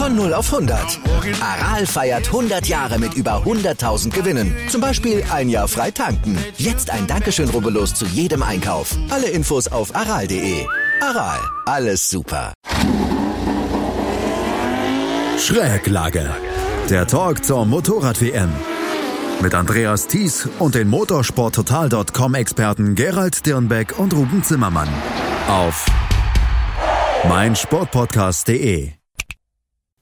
Von 0 auf 100. Aral feiert 100 Jahre mit über 100.000 Gewinnen. Zum Beispiel ein Jahr frei tanken. Jetzt ein Dankeschön, rubbellos zu jedem Einkauf. Alle Infos auf aral.de. Aral, alles super. Schräglage. Der Talk zur Motorrad-WM. Mit Andreas Thies und den motorsporttotal.com-Experten Gerald Dirnbeck und Ruben Zimmermann. Auf meinsportpodcast.de.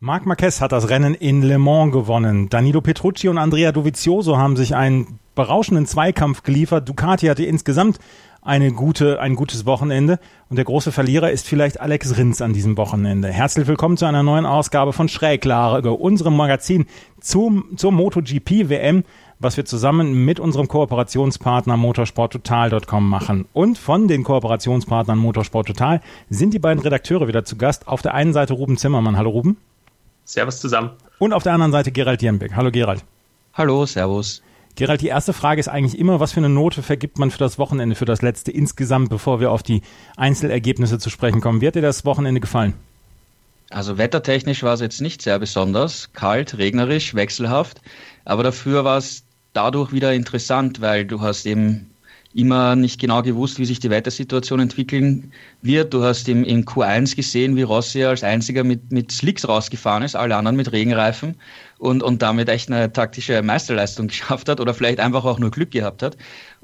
Marc Marquez hat das Rennen in Le Mans gewonnen. Danilo Petrucci und Andrea Dovizioso haben sich einen berauschenden Zweikampf geliefert. Ducati hatte insgesamt eine gute, ein gutes Wochenende. Und der große Verlierer ist vielleicht Alex Rins an diesem Wochenende. Herzlich willkommen zu einer neuen Ausgabe von Schräglage, unserem Magazin zum, zur MotoGP WM, was wir zusammen mit unserem Kooperationspartner motorsporttotal.com machen. Und von den Kooperationspartnern Motorsport Total sind die beiden Redakteure wieder zu Gast. Auf der einen Seite Ruben Zimmermann. Hallo Ruben. Servus zusammen. Und auf der anderen Seite Gerald Dierenbeck. Hallo Gerald. Hallo, Servus. Gerald, die erste Frage ist eigentlich immer, was für eine Note vergibt man für das Wochenende, für das letzte insgesamt, bevor wir auf die Einzelergebnisse zu sprechen kommen. Wie hat dir das Wochenende gefallen? Also wettertechnisch war es jetzt nicht sehr besonders. Kalt, regnerisch, wechselhaft. Aber dafür war es dadurch wieder interessant, weil du hast eben immer nicht genau gewusst, wie sich die Wettersituation entwickeln wird. Du hast im, im Q1 gesehen, wie Rossi als einziger mit, mit Slicks rausgefahren ist, alle anderen mit Regenreifen und, und damit echt eine taktische Meisterleistung geschafft hat oder vielleicht einfach auch nur Glück gehabt hat.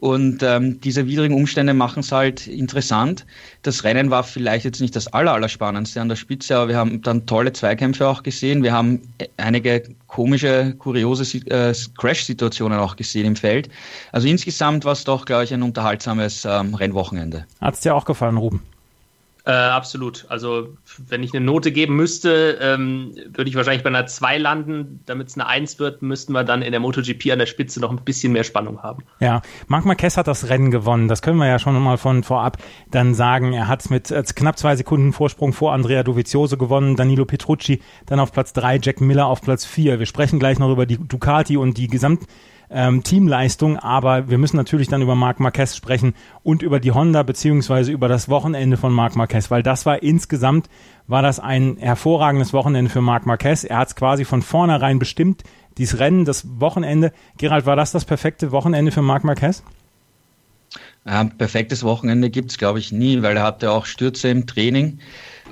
Und ähm, diese widrigen Umstände machen es halt interessant. Das Rennen war vielleicht jetzt nicht das aller, aller spannendste an der Spitze, aber wir haben dann tolle Zweikämpfe auch gesehen. Wir haben einige komische, kuriose äh, Crash-Situationen auch gesehen im Feld. Also insgesamt war es doch, glaube ich, ein unterhaltsames ähm, Rennwochenende. Hat es dir auch gefallen, Ruben? Äh, absolut. Also, wenn ich eine Note geben müsste, ähm, würde ich wahrscheinlich bei einer 2 landen. Damit es eine 1 wird, müssten wir dann in der MotoGP an der Spitze noch ein bisschen mehr Spannung haben. Ja, Marc Marquez hat das Rennen gewonnen. Das können wir ja schon mal von vorab dann sagen. Er hat mit äh, knapp zwei Sekunden Vorsprung vor Andrea Dovizioso gewonnen, Danilo Petrucci dann auf Platz 3, Jack Miller auf Platz 4. Wir sprechen gleich noch über die Ducati und die Gesamt ähm, Teamleistung, aber wir müssen natürlich dann über Marc Marquez sprechen und über die Honda beziehungsweise über das Wochenende von Marc Marquez, weil das war insgesamt war das ein hervorragendes Wochenende für Marc Marquez. Er hat es quasi von vornherein bestimmt, dieses Rennen, das Wochenende. Gerald, war das das perfekte Wochenende für Marc Marquez? Ja, perfektes Wochenende gibt es, glaube ich, nie, weil er hatte auch Stürze im Training.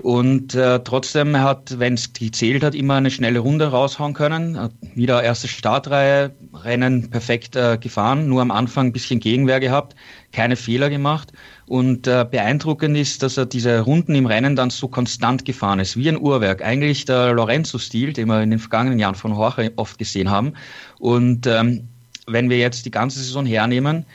Und äh, trotzdem, hat, wenn es gezählt hat, immer eine schnelle Runde raushauen können. Hat wieder erste Startreihe, Rennen perfekt äh, gefahren, nur am Anfang ein bisschen Gegenwehr gehabt, keine Fehler gemacht. Und äh, beeindruckend ist, dass er diese Runden im Rennen dann so konstant gefahren ist, wie ein Uhrwerk. Eigentlich der Lorenzo-Stil, den wir in den vergangenen Jahren von Jorge oft gesehen haben. Und ähm, wenn wir jetzt die ganze Saison hernehmen,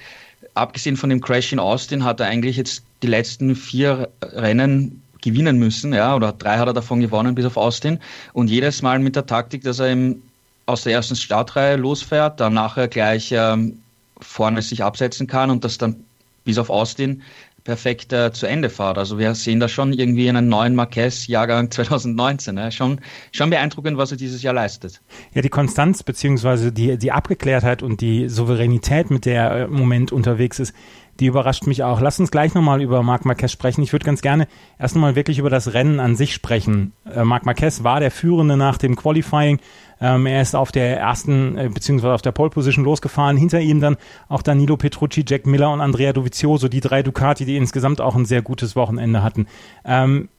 abgesehen von dem Crash in Austin, hat er eigentlich jetzt die letzten vier Rennen gewinnen müssen, ja, oder drei hat er davon gewonnen bis auf Austin und jedes Mal mit der Taktik, dass er ihm aus der ersten Startreihe losfährt, dann nachher gleich ähm, vorne sich absetzen kann und das dann bis auf Austin perfekt äh, zu Ende fahrt. Also wir sehen da schon irgendwie einen neuen Marquez-Jahrgang 2019. Ne? Schon, schon beeindruckend, was er dieses Jahr leistet. Ja, die Konstanz beziehungsweise die, die Abgeklärtheit und die Souveränität, mit der er im Moment unterwegs ist, die überrascht mich auch. Lass uns gleich nochmal über Marc Marquez sprechen. Ich würde ganz gerne erst nochmal wirklich über das Rennen an sich sprechen. Äh, Marc Marquez war der Führende nach dem Qualifying. Ähm, er ist auf der ersten, äh, beziehungsweise auf der Pole Position losgefahren. Hinter ihm dann auch Danilo Petrucci, Jack Miller und Andrea Dovizioso, die drei Ducati, die insgesamt auch ein sehr gutes Wochenende hatten. Ähm,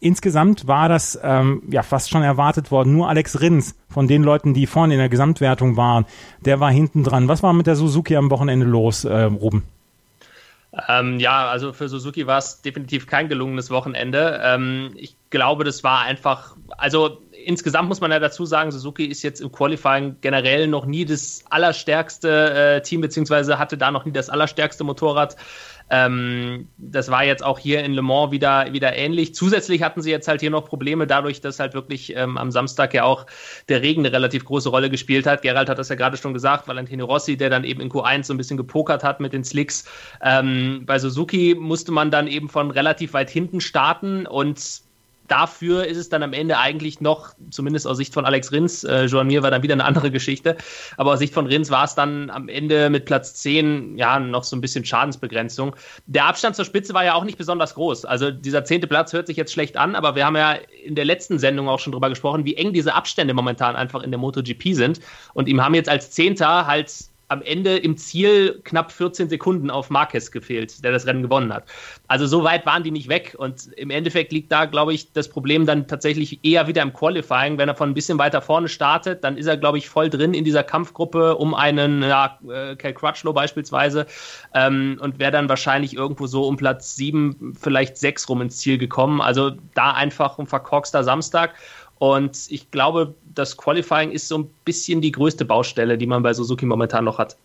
insgesamt war das ähm, ja fast schon erwartet worden. Nur Alex Rins von den Leuten, die vorne in der Gesamtwertung waren, der war hinten dran. Was war mit der Suzuki am Wochenende los, äh, Ruben? Ähm, ja, also für Suzuki war es definitiv kein gelungenes Wochenende. Ähm, ich glaube, das war einfach, also insgesamt muss man ja dazu sagen, Suzuki ist jetzt im Qualifying generell noch nie das allerstärkste äh, Team, beziehungsweise hatte da noch nie das allerstärkste Motorrad. Ähm, das war jetzt auch hier in Le Mans wieder, wieder ähnlich. Zusätzlich hatten sie jetzt halt hier noch Probleme, dadurch, dass halt wirklich ähm, am Samstag ja auch der Regen eine relativ große Rolle gespielt hat. Gerald hat das ja gerade schon gesagt, Valentino Rossi, der dann eben in Q1 so ein bisschen gepokert hat mit den Slicks. Ähm, bei Suzuki musste man dann eben von relativ weit hinten starten und dafür ist es dann am Ende eigentlich noch, zumindest aus Sicht von Alex Rins, äh, Joan Mir war dann wieder eine andere Geschichte, aber aus Sicht von Rins war es dann am Ende mit Platz 10 ja noch so ein bisschen Schadensbegrenzung. Der Abstand zur Spitze war ja auch nicht besonders groß. Also dieser zehnte Platz hört sich jetzt schlecht an, aber wir haben ja in der letzten Sendung auch schon drüber gesprochen, wie eng diese Abstände momentan einfach in der MotoGP sind. Und ihm haben jetzt als Zehnter halt am Ende im Ziel knapp 14 Sekunden auf Marquez gefehlt, der das Rennen gewonnen hat. Also so weit waren die nicht weg und im Endeffekt liegt da, glaube ich, das Problem dann tatsächlich eher wieder im Qualifying. Wenn er von ein bisschen weiter vorne startet, dann ist er, glaube ich, voll drin in dieser Kampfgruppe um einen ja, äh, Cal Crutchlow beispielsweise ähm, und wäre dann wahrscheinlich irgendwo so um Platz 7, vielleicht 6 rum ins Ziel gekommen. Also da einfach ein verkorkster Samstag. Und ich glaube, das Qualifying ist so ein bisschen die größte Baustelle, die man bei Suzuki momentan noch hat.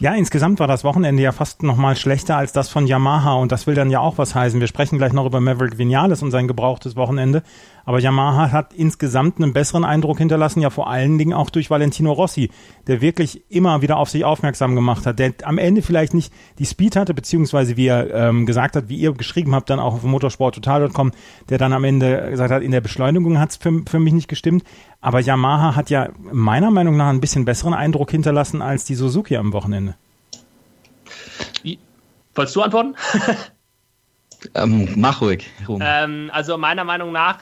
Ja, insgesamt war das Wochenende ja fast noch mal schlechter als das von Yamaha und das will dann ja auch was heißen. Wir sprechen gleich noch über Maverick Vinales und sein gebrauchtes Wochenende, aber Yamaha hat insgesamt einen besseren Eindruck hinterlassen, ja vor allen Dingen auch durch Valentino Rossi, der wirklich immer wieder auf sich aufmerksam gemacht hat, der am Ende vielleicht nicht die Speed hatte, beziehungsweise wie er ähm, gesagt hat, wie ihr geschrieben habt, dann auch auf motorsporttotal.com, der dann am Ende gesagt hat, in der Beschleunigung hat es für, für mich nicht gestimmt, aber Yamaha hat ja meiner Meinung nach ein bisschen besseren Eindruck hinterlassen als die Suzuki am Wochenende. Wolltest du antworten? ähm, mach ruhig. Ähm, also meiner Meinung nach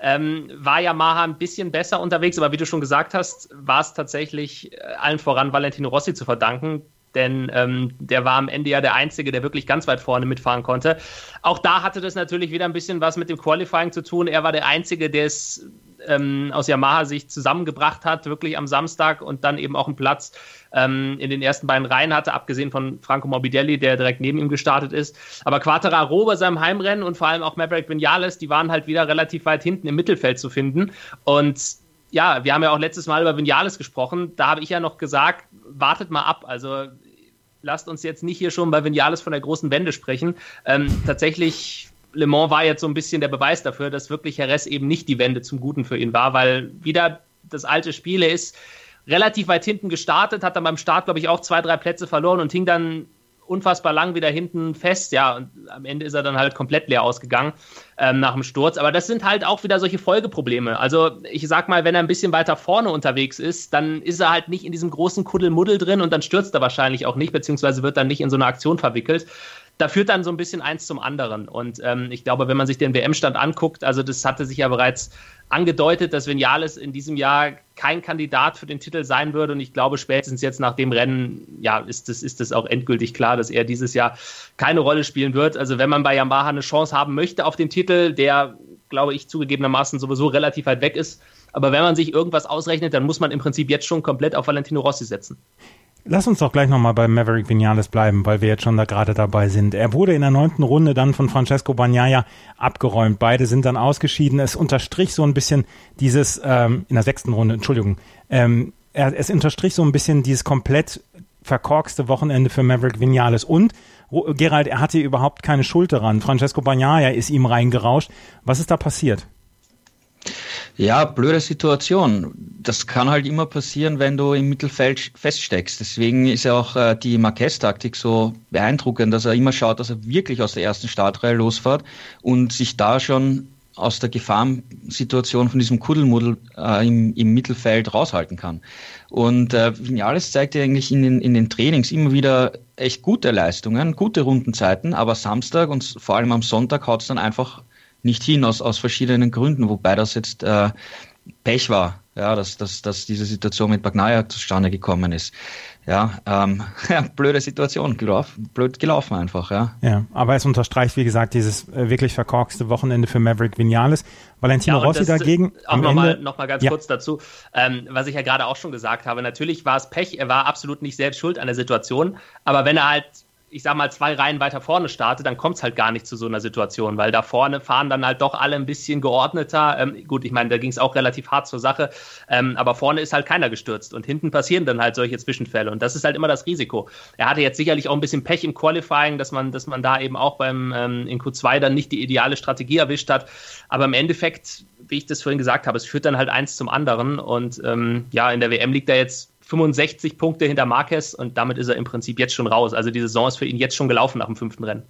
ähm, war Yamaha ein bisschen besser unterwegs, aber wie du schon gesagt hast, war es tatsächlich äh, allen voran Valentino Rossi zu verdanken, denn ähm, der war am Ende ja der Einzige, der wirklich ganz weit vorne mitfahren konnte. Auch da hatte das natürlich wieder ein bisschen was mit dem Qualifying zu tun. Er war der Einzige, der es ähm, aus Yamaha-Sicht zusammengebracht hat, wirklich am Samstag und dann eben auch einen Platz ähm, in den ersten beiden Reihen hatte, abgesehen von Franco Morbidelli, der direkt neben ihm gestartet ist. Aber Quattararo bei seinem Heimrennen und vor allem auch Maverick Vinales, die waren halt wieder relativ weit hinten im Mittelfeld zu finden. Und ja, wir haben ja auch letztes Mal über Vinales gesprochen. Da habe ich ja noch gesagt, wartet mal ab. Also lasst uns jetzt nicht hier schon bei Vinales von der großen Wende sprechen. Ähm, tatsächlich Le Mans war jetzt so ein bisschen der Beweis dafür, dass wirklich Jerez eben nicht die Wende zum Guten für ihn war, weil wieder das alte Spiel, ist relativ weit hinten gestartet, hat dann beim Start, glaube ich, auch zwei, drei Plätze verloren und hing dann unfassbar lang wieder hinten fest, ja, und am Ende ist er dann halt komplett leer ausgegangen ähm, nach dem Sturz. Aber das sind halt auch wieder solche Folgeprobleme. Also ich sag mal, wenn er ein bisschen weiter vorne unterwegs ist, dann ist er halt nicht in diesem großen Kuddelmuddel drin und dann stürzt er wahrscheinlich auch nicht, beziehungsweise wird dann nicht in so eine Aktion verwickelt da führt dann so ein bisschen eins zum anderen. Und ähm, ich glaube, wenn man sich den WM-Stand anguckt, also das hatte sich ja bereits angedeutet, dass Vinales in diesem Jahr kein Kandidat für den Titel sein würde. Und ich glaube, spätestens jetzt nach dem Rennen, ja, ist es ist das auch endgültig klar, dass er dieses Jahr keine Rolle spielen wird. Also wenn man bei Yamaha eine Chance haben möchte auf den Titel, der, glaube ich, zugegebenermaßen sowieso relativ weit weg ist. Aber wenn man sich irgendwas ausrechnet, dann muss man im Prinzip jetzt schon komplett auf Valentino Rossi setzen. Lass uns doch gleich nochmal bei Maverick Vinales bleiben, weil wir jetzt schon da gerade dabei sind. Er wurde in der neunten Runde dann von Francesco Bagnaia abgeräumt. Beide sind dann ausgeschieden. Es unterstrich so ein bisschen dieses, ähm, in der sechsten Runde, Entschuldigung, ähm, es unterstrich so ein bisschen dieses komplett verkorkste Wochenende für Maverick Vinales. Und Gerald, er hatte überhaupt keine Schuld daran. Francesco Bagnaia ist ihm reingerauscht. Was ist da passiert? Ja, blöde Situation. Das kann halt immer passieren, wenn du im Mittelfeld feststeckst. Deswegen ist ja auch äh, die Marquez-Taktik so beeindruckend, dass er immer schaut, dass er wirklich aus der ersten Startreihe losfährt und sich da schon aus der Gefahrensituation von diesem Kuddelmuddel äh, im, im Mittelfeld raushalten kann. Und äh, zeigt ja eigentlich in den, in den Trainings immer wieder echt gute Leistungen, gute Rundenzeiten, aber Samstag und vor allem am Sonntag haut es dann einfach nicht hin, aus, aus verschiedenen Gründen, wobei das jetzt äh, Pech war, ja, dass, dass, dass diese Situation mit Bagnaia zustande gekommen ist. Ja, ähm, ja, blöde Situation, gelaufen, blöd gelaufen einfach, ja. Ja, aber es unterstreicht, wie gesagt, dieses äh, wirklich verkorkste Wochenende für Maverick Vinales. Valentino ja, Rossi dagegen. Auch nochmal noch mal ganz ja. kurz dazu, ähm, was ich ja gerade auch schon gesagt habe. Natürlich war es Pech, er war absolut nicht selbst schuld an der Situation, aber wenn er halt ich sag mal, zwei Reihen weiter vorne startet, dann kommt es halt gar nicht zu so einer Situation, weil da vorne fahren dann halt doch alle ein bisschen geordneter. Ähm, gut, ich meine, da ging es auch relativ hart zur Sache, ähm, aber vorne ist halt keiner gestürzt und hinten passieren dann halt solche Zwischenfälle und das ist halt immer das Risiko. Er hatte jetzt sicherlich auch ein bisschen Pech im Qualifying, dass man, dass man da eben auch beim ähm, in Q2 dann nicht die ideale Strategie erwischt hat, aber im Endeffekt, wie ich das vorhin gesagt habe, es führt dann halt eins zum anderen und ähm, ja, in der WM liegt er jetzt 65 Punkte hinter Marquez und damit ist er im Prinzip jetzt schon raus. Also die Saison ist für ihn jetzt schon gelaufen nach dem fünften Rennen.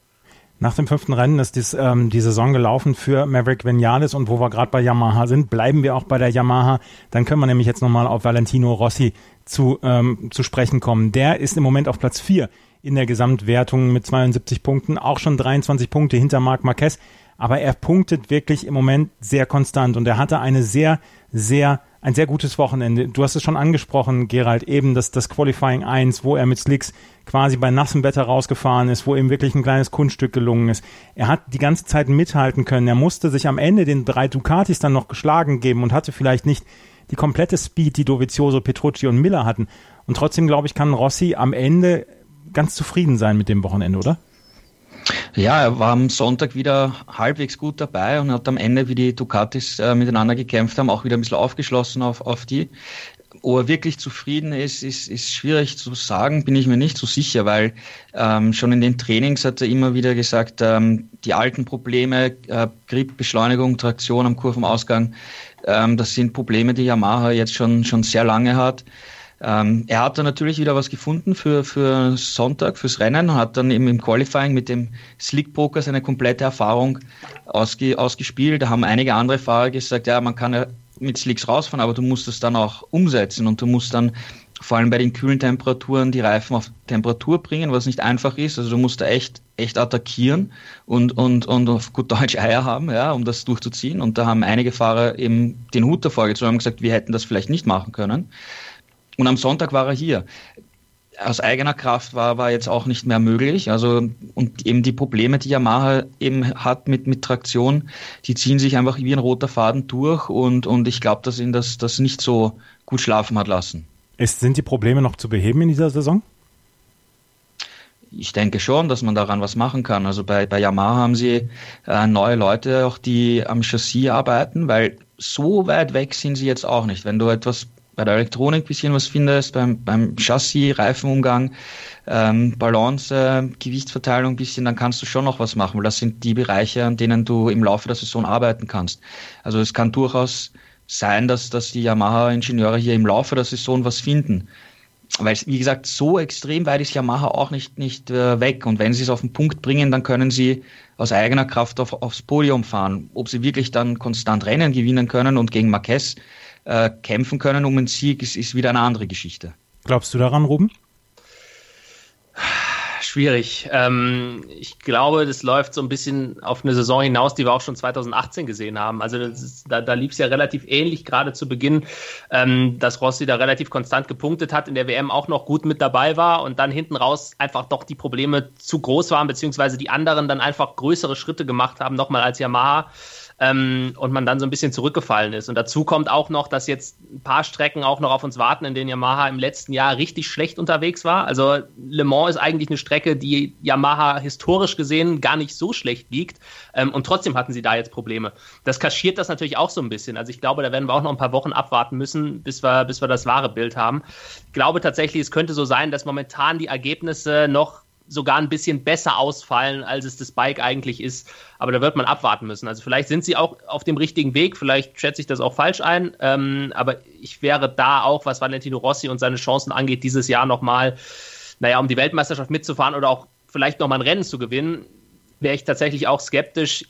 Nach dem fünften Rennen ist dies, ähm, die Saison gelaufen für Maverick Vinales und wo wir gerade bei Yamaha sind, bleiben wir auch bei der Yamaha. Dann können wir nämlich jetzt nochmal auf Valentino Rossi zu, ähm, zu sprechen kommen. Der ist im Moment auf Platz vier in der Gesamtwertung mit 72 Punkten, auch schon 23 Punkte hinter Marc Marquez, aber er punktet wirklich im Moment sehr konstant und er hatte eine sehr, sehr ein sehr gutes Wochenende. Du hast es schon angesprochen, Gerald, eben das, das Qualifying 1, wo er mit Slicks quasi bei nassem Wetter rausgefahren ist, wo ihm wirklich ein kleines Kunststück gelungen ist. Er hat die ganze Zeit mithalten können. Er musste sich am Ende den drei Ducatis dann noch geschlagen geben und hatte vielleicht nicht die komplette Speed, die Dovizioso, Petrucci und Miller hatten. Und trotzdem, glaube ich, kann Rossi am Ende ganz zufrieden sein mit dem Wochenende, oder? Ja, er war am Sonntag wieder halbwegs gut dabei und hat am Ende, wie die Ducatis äh, miteinander gekämpft haben, auch wieder ein bisschen aufgeschlossen auf, auf die. Ob er wirklich zufrieden ist, ist, ist schwierig zu sagen, bin ich mir nicht so sicher, weil ähm, schon in den Trainings hat er immer wieder gesagt, ähm, die alten Probleme, äh, Grip, Beschleunigung, Traktion am Kurvenausgang, ähm, das sind Probleme, die Yamaha jetzt schon, schon sehr lange hat. Ähm, er hat dann natürlich wieder was gefunden für, für Sonntag, fürs Rennen und hat dann eben im Qualifying mit dem Slick Poker seine komplette Erfahrung ausge, ausgespielt. Da haben einige andere Fahrer gesagt, ja, man kann ja mit Slicks rausfahren, aber du musst das dann auch umsetzen und du musst dann vor allem bei den kühlen Temperaturen die Reifen auf Temperatur bringen, was nicht einfach ist. Also du musst da echt, echt attackieren und, und, und auf gut Deutsch Eier haben, ja, um das durchzuziehen. Und da haben einige Fahrer eben den Hut davor gezogen und gesagt, wir hätten das vielleicht nicht machen können. Und am Sonntag war er hier. Aus eigener Kraft war, war jetzt auch nicht mehr möglich. Also, und eben die Probleme, die Yamaha eben hat mit, mit Traktion, die ziehen sich einfach wie ein roter Faden durch und, und ich glaube, dass ihn das, das nicht so gut schlafen hat lassen. Ist, sind die Probleme noch zu beheben in dieser Saison? Ich denke schon, dass man daran was machen kann. Also bei, bei Yamaha haben sie äh, neue Leute, auch die am Chassis arbeiten, weil so weit weg sind sie jetzt auch nicht. Wenn du etwas bei der Elektronik bisschen was findest, beim, beim Chassis, Reifenumgang, ähm, Balance, äh, Gewichtsverteilung ein bisschen, dann kannst du schon noch was machen, weil das sind die Bereiche, an denen du im Laufe der Saison arbeiten kannst. Also es kann durchaus sein, dass, dass die Yamaha-Ingenieure hier im Laufe der Saison was finden. Weil, wie gesagt, so extrem weit ist Yamaha auch nicht, nicht äh, weg. Und wenn sie es auf den Punkt bringen, dann können sie aus eigener Kraft auf, aufs Podium fahren. Ob sie wirklich dann konstant Rennen gewinnen können und gegen Marquez äh, kämpfen können um einen Sieg, ist, ist wieder eine andere Geschichte. Glaubst du daran, Ruben? Schwierig. Ähm, ich glaube, das läuft so ein bisschen auf eine Saison hinaus, die wir auch schon 2018 gesehen haben. Also ist, da, da lief es ja relativ ähnlich, gerade zu Beginn, ähm, dass Rossi da relativ konstant gepunktet hat, in der WM auch noch gut mit dabei war und dann hinten raus einfach doch die Probleme zu groß waren, beziehungsweise die anderen dann einfach größere Schritte gemacht haben, nochmal als Yamaha ähm, und man dann so ein bisschen zurückgefallen ist. Und dazu kommt auch noch, dass jetzt ein paar Strecken auch noch auf uns warten, in denen Yamaha im letzten Jahr richtig schlecht unterwegs war. Also Le Mans ist eigentlich eine Strecke, die Yamaha historisch gesehen gar nicht so schlecht liegt. Ähm, und trotzdem hatten sie da jetzt Probleme. Das kaschiert das natürlich auch so ein bisschen. Also ich glaube, da werden wir auch noch ein paar Wochen abwarten müssen, bis wir, bis wir das wahre Bild haben. Ich glaube tatsächlich, es könnte so sein, dass momentan die Ergebnisse noch sogar ein bisschen besser ausfallen, als es das Bike eigentlich ist. Aber da wird man abwarten müssen. Also vielleicht sind sie auch auf dem richtigen Weg, vielleicht schätze ich das auch falsch ein. Ähm, aber ich wäre da auch, was Valentino Rossi und seine Chancen angeht, dieses Jahr nochmal, naja, um die Weltmeisterschaft mitzufahren oder auch vielleicht nochmal ein Rennen zu gewinnen, wäre ich tatsächlich auch skeptisch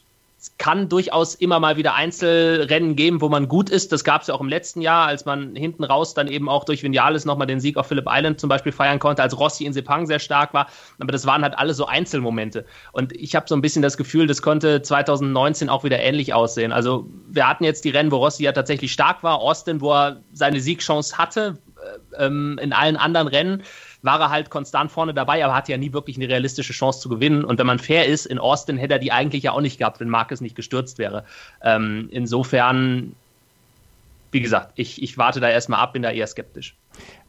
kann durchaus immer mal wieder Einzelrennen geben, wo man gut ist. Das gab es ja auch im letzten Jahr, als man hinten raus dann eben auch durch Vinales nochmal den Sieg auf Phillip Island zum Beispiel feiern konnte, als Rossi in Sepang sehr stark war. Aber das waren halt alle so Einzelmomente. Und ich habe so ein bisschen das Gefühl, das konnte 2019 auch wieder ähnlich aussehen. Also wir hatten jetzt die Rennen, wo Rossi ja tatsächlich stark war. Austin, wo er seine Siegchance hatte. Äh, ähm, in allen anderen Rennen war er halt konstant vorne dabei, aber hatte ja nie wirklich eine realistische Chance zu gewinnen. Und wenn man fair ist, in Austin hätte er die eigentlich ja auch nicht gehabt, wenn Marcus nicht gestürzt wäre. Ähm, insofern, wie gesagt, ich, ich warte da erstmal ab, bin da eher skeptisch.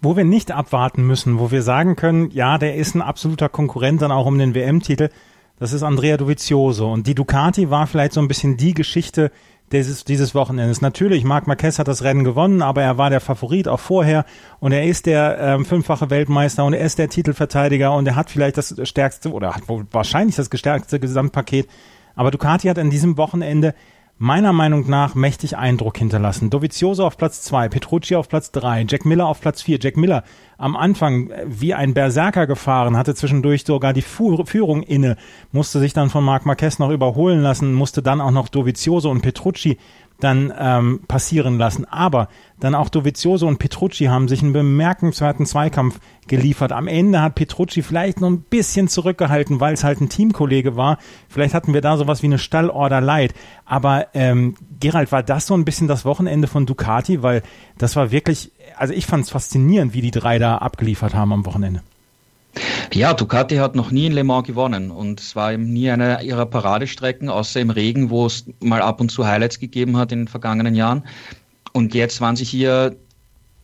Wo wir nicht abwarten müssen, wo wir sagen können, ja, der ist ein absoluter Konkurrent dann auch um den WM-Titel, das ist Andrea Dovizioso. Und die Ducati war vielleicht so ein bisschen die Geschichte, dieses, dieses Wochenendes. Natürlich, Marc Marquez hat das Rennen gewonnen, aber er war der Favorit auch vorher und er ist der ähm, fünffache Weltmeister und er ist der Titelverteidiger und er hat vielleicht das stärkste oder hat wahrscheinlich das gestärkte Gesamtpaket. Aber Ducati hat an diesem Wochenende meiner Meinung nach mächtig Eindruck hinterlassen. Dovizioso auf Platz zwei, Petrucci auf Platz drei, Jack Miller auf Platz vier. Jack Miller am Anfang äh, wie ein Berserker gefahren, hatte zwischendurch sogar die Führung inne, musste sich dann von Marc Marquez noch überholen lassen, musste dann auch noch Dovizioso und Petrucci dann ähm, passieren lassen. Aber dann auch Dovizioso und Petrucci haben sich einen bemerkenswerten Zweikampf geliefert. Am Ende hat Petrucci vielleicht noch ein bisschen zurückgehalten, weil es halt ein Teamkollege war. Vielleicht hatten wir da sowas wie eine Stallorder Light. Aber ähm, Gerald, war das so ein bisschen das Wochenende von Ducati? Weil das war wirklich, also ich fand es faszinierend, wie die drei da abgeliefert haben am Wochenende. Ja, Ducati hat noch nie in Le Mans gewonnen und es war eben nie eine ihrer Paradestrecken, außer im Regen, wo es mal ab und zu Highlights gegeben hat in den vergangenen Jahren. Und jetzt waren sie hier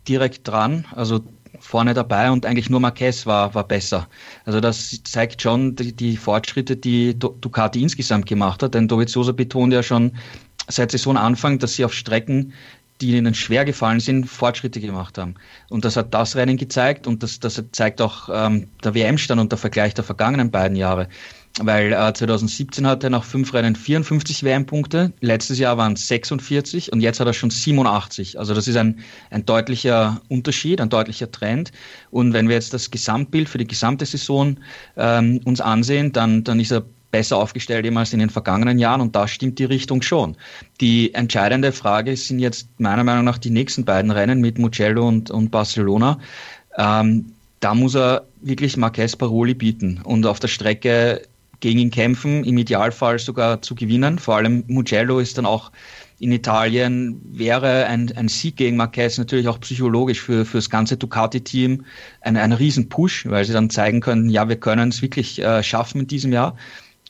direkt dran, also vorne dabei und eigentlich nur Marquez war, war besser. Also das zeigt schon die, die Fortschritte, die Ducati insgesamt gemacht hat, denn Dovizioso betont ja schon seit Saisonanfang, dass sie auf Strecken die ihnen schwer gefallen sind, Fortschritte gemacht haben. Und das hat das Rennen gezeigt und das, das zeigt auch ähm, der WM-Stand und der Vergleich der vergangenen beiden Jahre. Weil äh, 2017 hatte er nach fünf Rennen 54 WM-Punkte, letztes Jahr waren es 46 und jetzt hat er schon 87. Also das ist ein, ein deutlicher Unterschied, ein deutlicher Trend. Und wenn wir jetzt das Gesamtbild für die gesamte Saison ähm, uns ansehen, dann, dann ist er besser aufgestellt eben als in den vergangenen Jahren und da stimmt die Richtung schon. Die entscheidende Frage sind jetzt meiner Meinung nach die nächsten beiden Rennen mit Mugello und, und Barcelona. Ähm, da muss er wirklich Marquez Paroli bieten und auf der Strecke gegen ihn kämpfen, im Idealfall sogar zu gewinnen. Vor allem Mugello ist dann auch in Italien, wäre ein, ein Sieg gegen Marquez natürlich auch psychologisch für, für das ganze Ducati-Team ein, ein Riesen-Push, weil sie dann zeigen können, ja, wir können es wirklich äh, schaffen in diesem Jahr.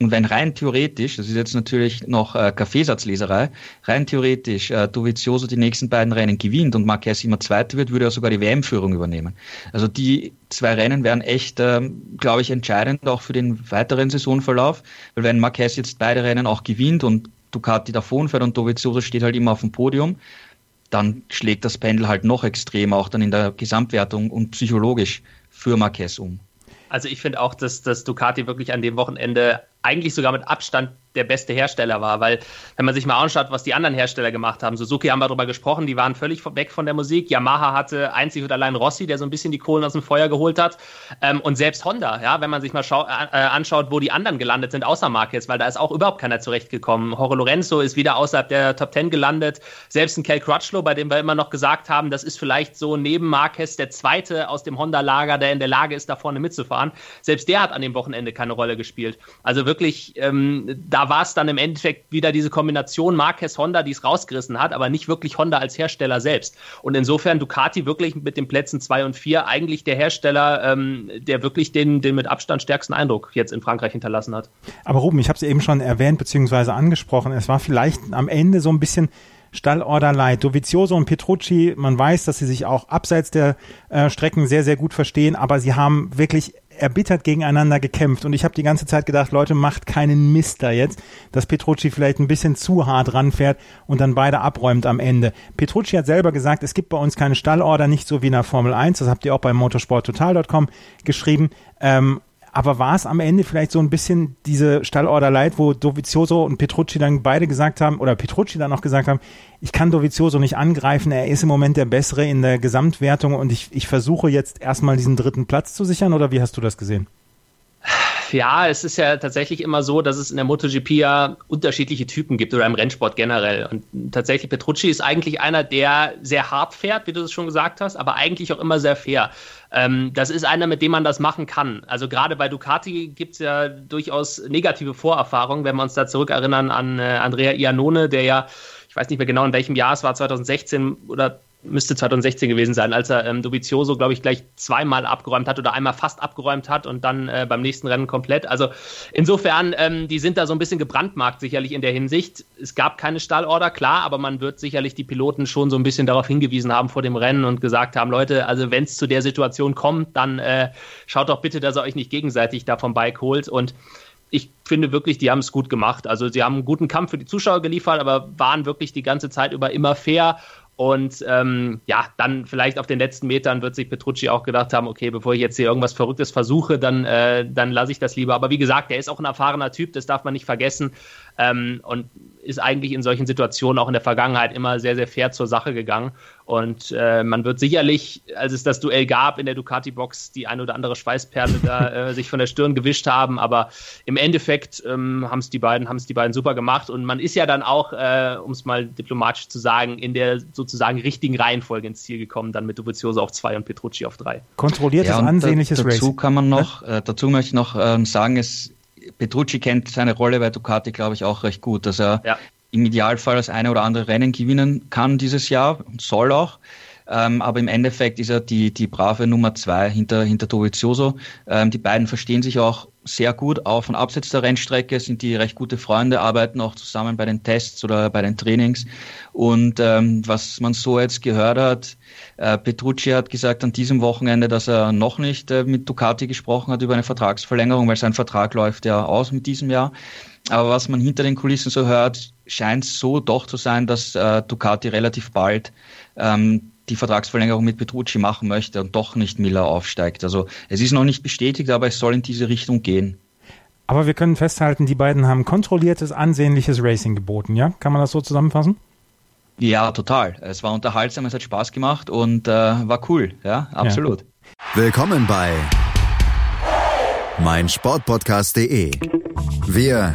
Und wenn rein theoretisch, das ist jetzt natürlich noch äh, Kaffeesatzleserei, rein theoretisch äh, Dovizioso die nächsten beiden Rennen gewinnt und Marquez immer Zweiter wird, würde er sogar die WM-Führung übernehmen. Also die zwei Rennen wären echt, äh, glaube ich, entscheidend auch für den weiteren Saisonverlauf, weil wenn Marquez jetzt beide Rennen auch gewinnt und Ducati davon fährt und Dovizioso steht halt immer auf dem Podium, dann schlägt das Pendel halt noch extremer, auch dann in der Gesamtwertung und psychologisch für Marquez um. Also ich finde auch, dass, dass Ducati wirklich an dem Wochenende eigentlich sogar mit Abstand der beste Hersteller war, weil wenn man sich mal anschaut, was die anderen Hersteller gemacht haben, Suzuki haben wir darüber gesprochen, die waren völlig weg von der Musik. Yamaha hatte einzig und allein Rossi, der so ein bisschen die Kohlen aus dem Feuer geholt hat. Ähm, und selbst Honda, ja, wenn man sich mal äh, anschaut, wo die anderen gelandet sind, außer Marquez, weil da ist auch überhaupt keiner zurechtgekommen. Jorge Lorenzo ist wieder außerhalb der Top Ten gelandet. Selbst ein Kel Crutchlow, bei dem wir immer noch gesagt haben, das ist vielleicht so neben Marquez der zweite aus dem Honda-Lager, der in der Lage ist, da vorne mitzufahren. Selbst der hat an dem Wochenende keine Rolle gespielt. Also wirklich, ähm, da war es dann im Endeffekt wieder diese Kombination Marquez-Honda, die es rausgerissen hat, aber nicht wirklich Honda als Hersteller selbst. Und insofern Ducati wirklich mit den Plätzen 2 und 4 eigentlich der Hersteller, ähm, der wirklich den, den mit Abstand stärksten Eindruck jetzt in Frankreich hinterlassen hat. Aber Ruben, ich habe es eben schon erwähnt bzw. angesprochen, es war vielleicht am Ende so ein bisschen Stallorder Light. Dovizioso und Petrucci, man weiß, dass sie sich auch abseits der äh, Strecken sehr, sehr gut verstehen, aber sie haben wirklich erbittert gegeneinander gekämpft und ich habe die ganze Zeit gedacht, Leute, macht keinen Mist da jetzt, dass Petrucci vielleicht ein bisschen zu hart ranfährt und dann beide abräumt am Ende. Petrucci hat selber gesagt, es gibt bei uns keine Stallorder, nicht so wie in der Formel 1, das habt ihr auch bei motorsporttotal.com geschrieben. Ähm, aber war es am Ende vielleicht so ein bisschen diese Stallorder Light, wo Dovizioso und Petrucci dann beide gesagt haben, oder Petrucci dann auch gesagt haben, ich kann Dovizioso nicht angreifen, er ist im Moment der Bessere in der Gesamtwertung und ich, ich versuche jetzt erstmal diesen dritten Platz zu sichern, oder wie hast du das gesehen? Ja, es ist ja tatsächlich immer so, dass es in der MotoGP ja unterschiedliche Typen gibt oder im Rennsport generell. Und tatsächlich Petrucci ist eigentlich einer, der sehr hart fährt, wie du es schon gesagt hast, aber eigentlich auch immer sehr fair. Ähm, das ist einer, mit dem man das machen kann. Also gerade bei Ducati gibt es ja durchaus negative Vorerfahrungen, wenn wir uns da zurückerinnern an äh, Andrea Iannone, der ja ich weiß nicht mehr genau in welchem Jahr es war, 2016 oder müsste 2016 gewesen sein, als er ähm, Dovizioso, glaube ich, gleich zweimal abgeräumt hat oder einmal fast abgeräumt hat und dann äh, beim nächsten Rennen komplett. Also insofern, ähm, die sind da so ein bisschen gebrandmarkt sicherlich in der Hinsicht. Es gab keine Stallorder, klar, aber man wird sicherlich die Piloten schon so ein bisschen darauf hingewiesen haben vor dem Rennen und gesagt haben, Leute, also wenn es zu der Situation kommt, dann äh, schaut doch bitte, dass ihr euch nicht gegenseitig da vom Bike holt und ich finde wirklich, die haben es gut gemacht. Also sie haben einen guten Kampf für die Zuschauer geliefert, aber waren wirklich die ganze Zeit über immer fair Und ähm, ja, dann vielleicht auf den letzten Metern wird sich Petrucci auch gedacht haben, okay, bevor ich jetzt hier irgendwas Verrücktes versuche, dann, äh, dann lasse ich das lieber. Aber wie gesagt, er ist auch ein erfahrener Typ, das darf man nicht vergessen. Ähm, und ist eigentlich in solchen Situationen auch in der Vergangenheit immer sehr, sehr fair zur Sache gegangen. Und äh, man wird sicherlich, als es das Duell gab in der Ducati-Box, die eine oder andere Schweißperle da äh, sich von der Stirn gewischt haben. Aber im Endeffekt ähm, haben es die beiden, haben es die beiden super gemacht. Und man ist ja dann auch, äh, um es mal diplomatisch zu sagen, in der sozusagen richtigen Reihenfolge ins Ziel gekommen, dann mit Dovizioso auf zwei und Petrucci auf drei. Kontrolliertes, ja, ansehnliches da, dazu Racing. kann man noch, äh, dazu möchte ich noch ähm, sagen, es Petrucci kennt seine Rolle bei Ducati, glaube ich, auch recht gut, dass er ja. im Idealfall das eine oder andere Rennen gewinnen kann dieses Jahr und soll auch. Ähm, aber im Endeffekt ist er die, die brave Nummer zwei hinter, hinter Dovizioso. Ähm, die beiden verstehen sich auch sehr gut auf und abseits der Rennstrecke, sind die recht gute Freunde, arbeiten auch zusammen bei den Tests oder bei den Trainings. Und ähm, was man so jetzt gehört hat, äh, Petrucci hat gesagt an diesem Wochenende, dass er noch nicht äh, mit Ducati gesprochen hat über eine Vertragsverlängerung, weil sein Vertrag läuft ja aus mit diesem Jahr. Aber was man hinter den Kulissen so hört, scheint so doch zu sein, dass äh, Ducati relativ bald ähm, die Vertragsverlängerung mit Petrucci machen möchte und doch nicht Miller aufsteigt. Also es ist noch nicht bestätigt, aber es soll in diese Richtung gehen. Aber wir können festhalten, die beiden haben kontrolliertes, ansehnliches Racing geboten, ja? Kann man das so zusammenfassen? Ja, total. Es war unterhaltsam, es hat Spaß gemacht und äh, war cool, ja, absolut. Ja. Willkommen bei meinsportpodcast.de. Wir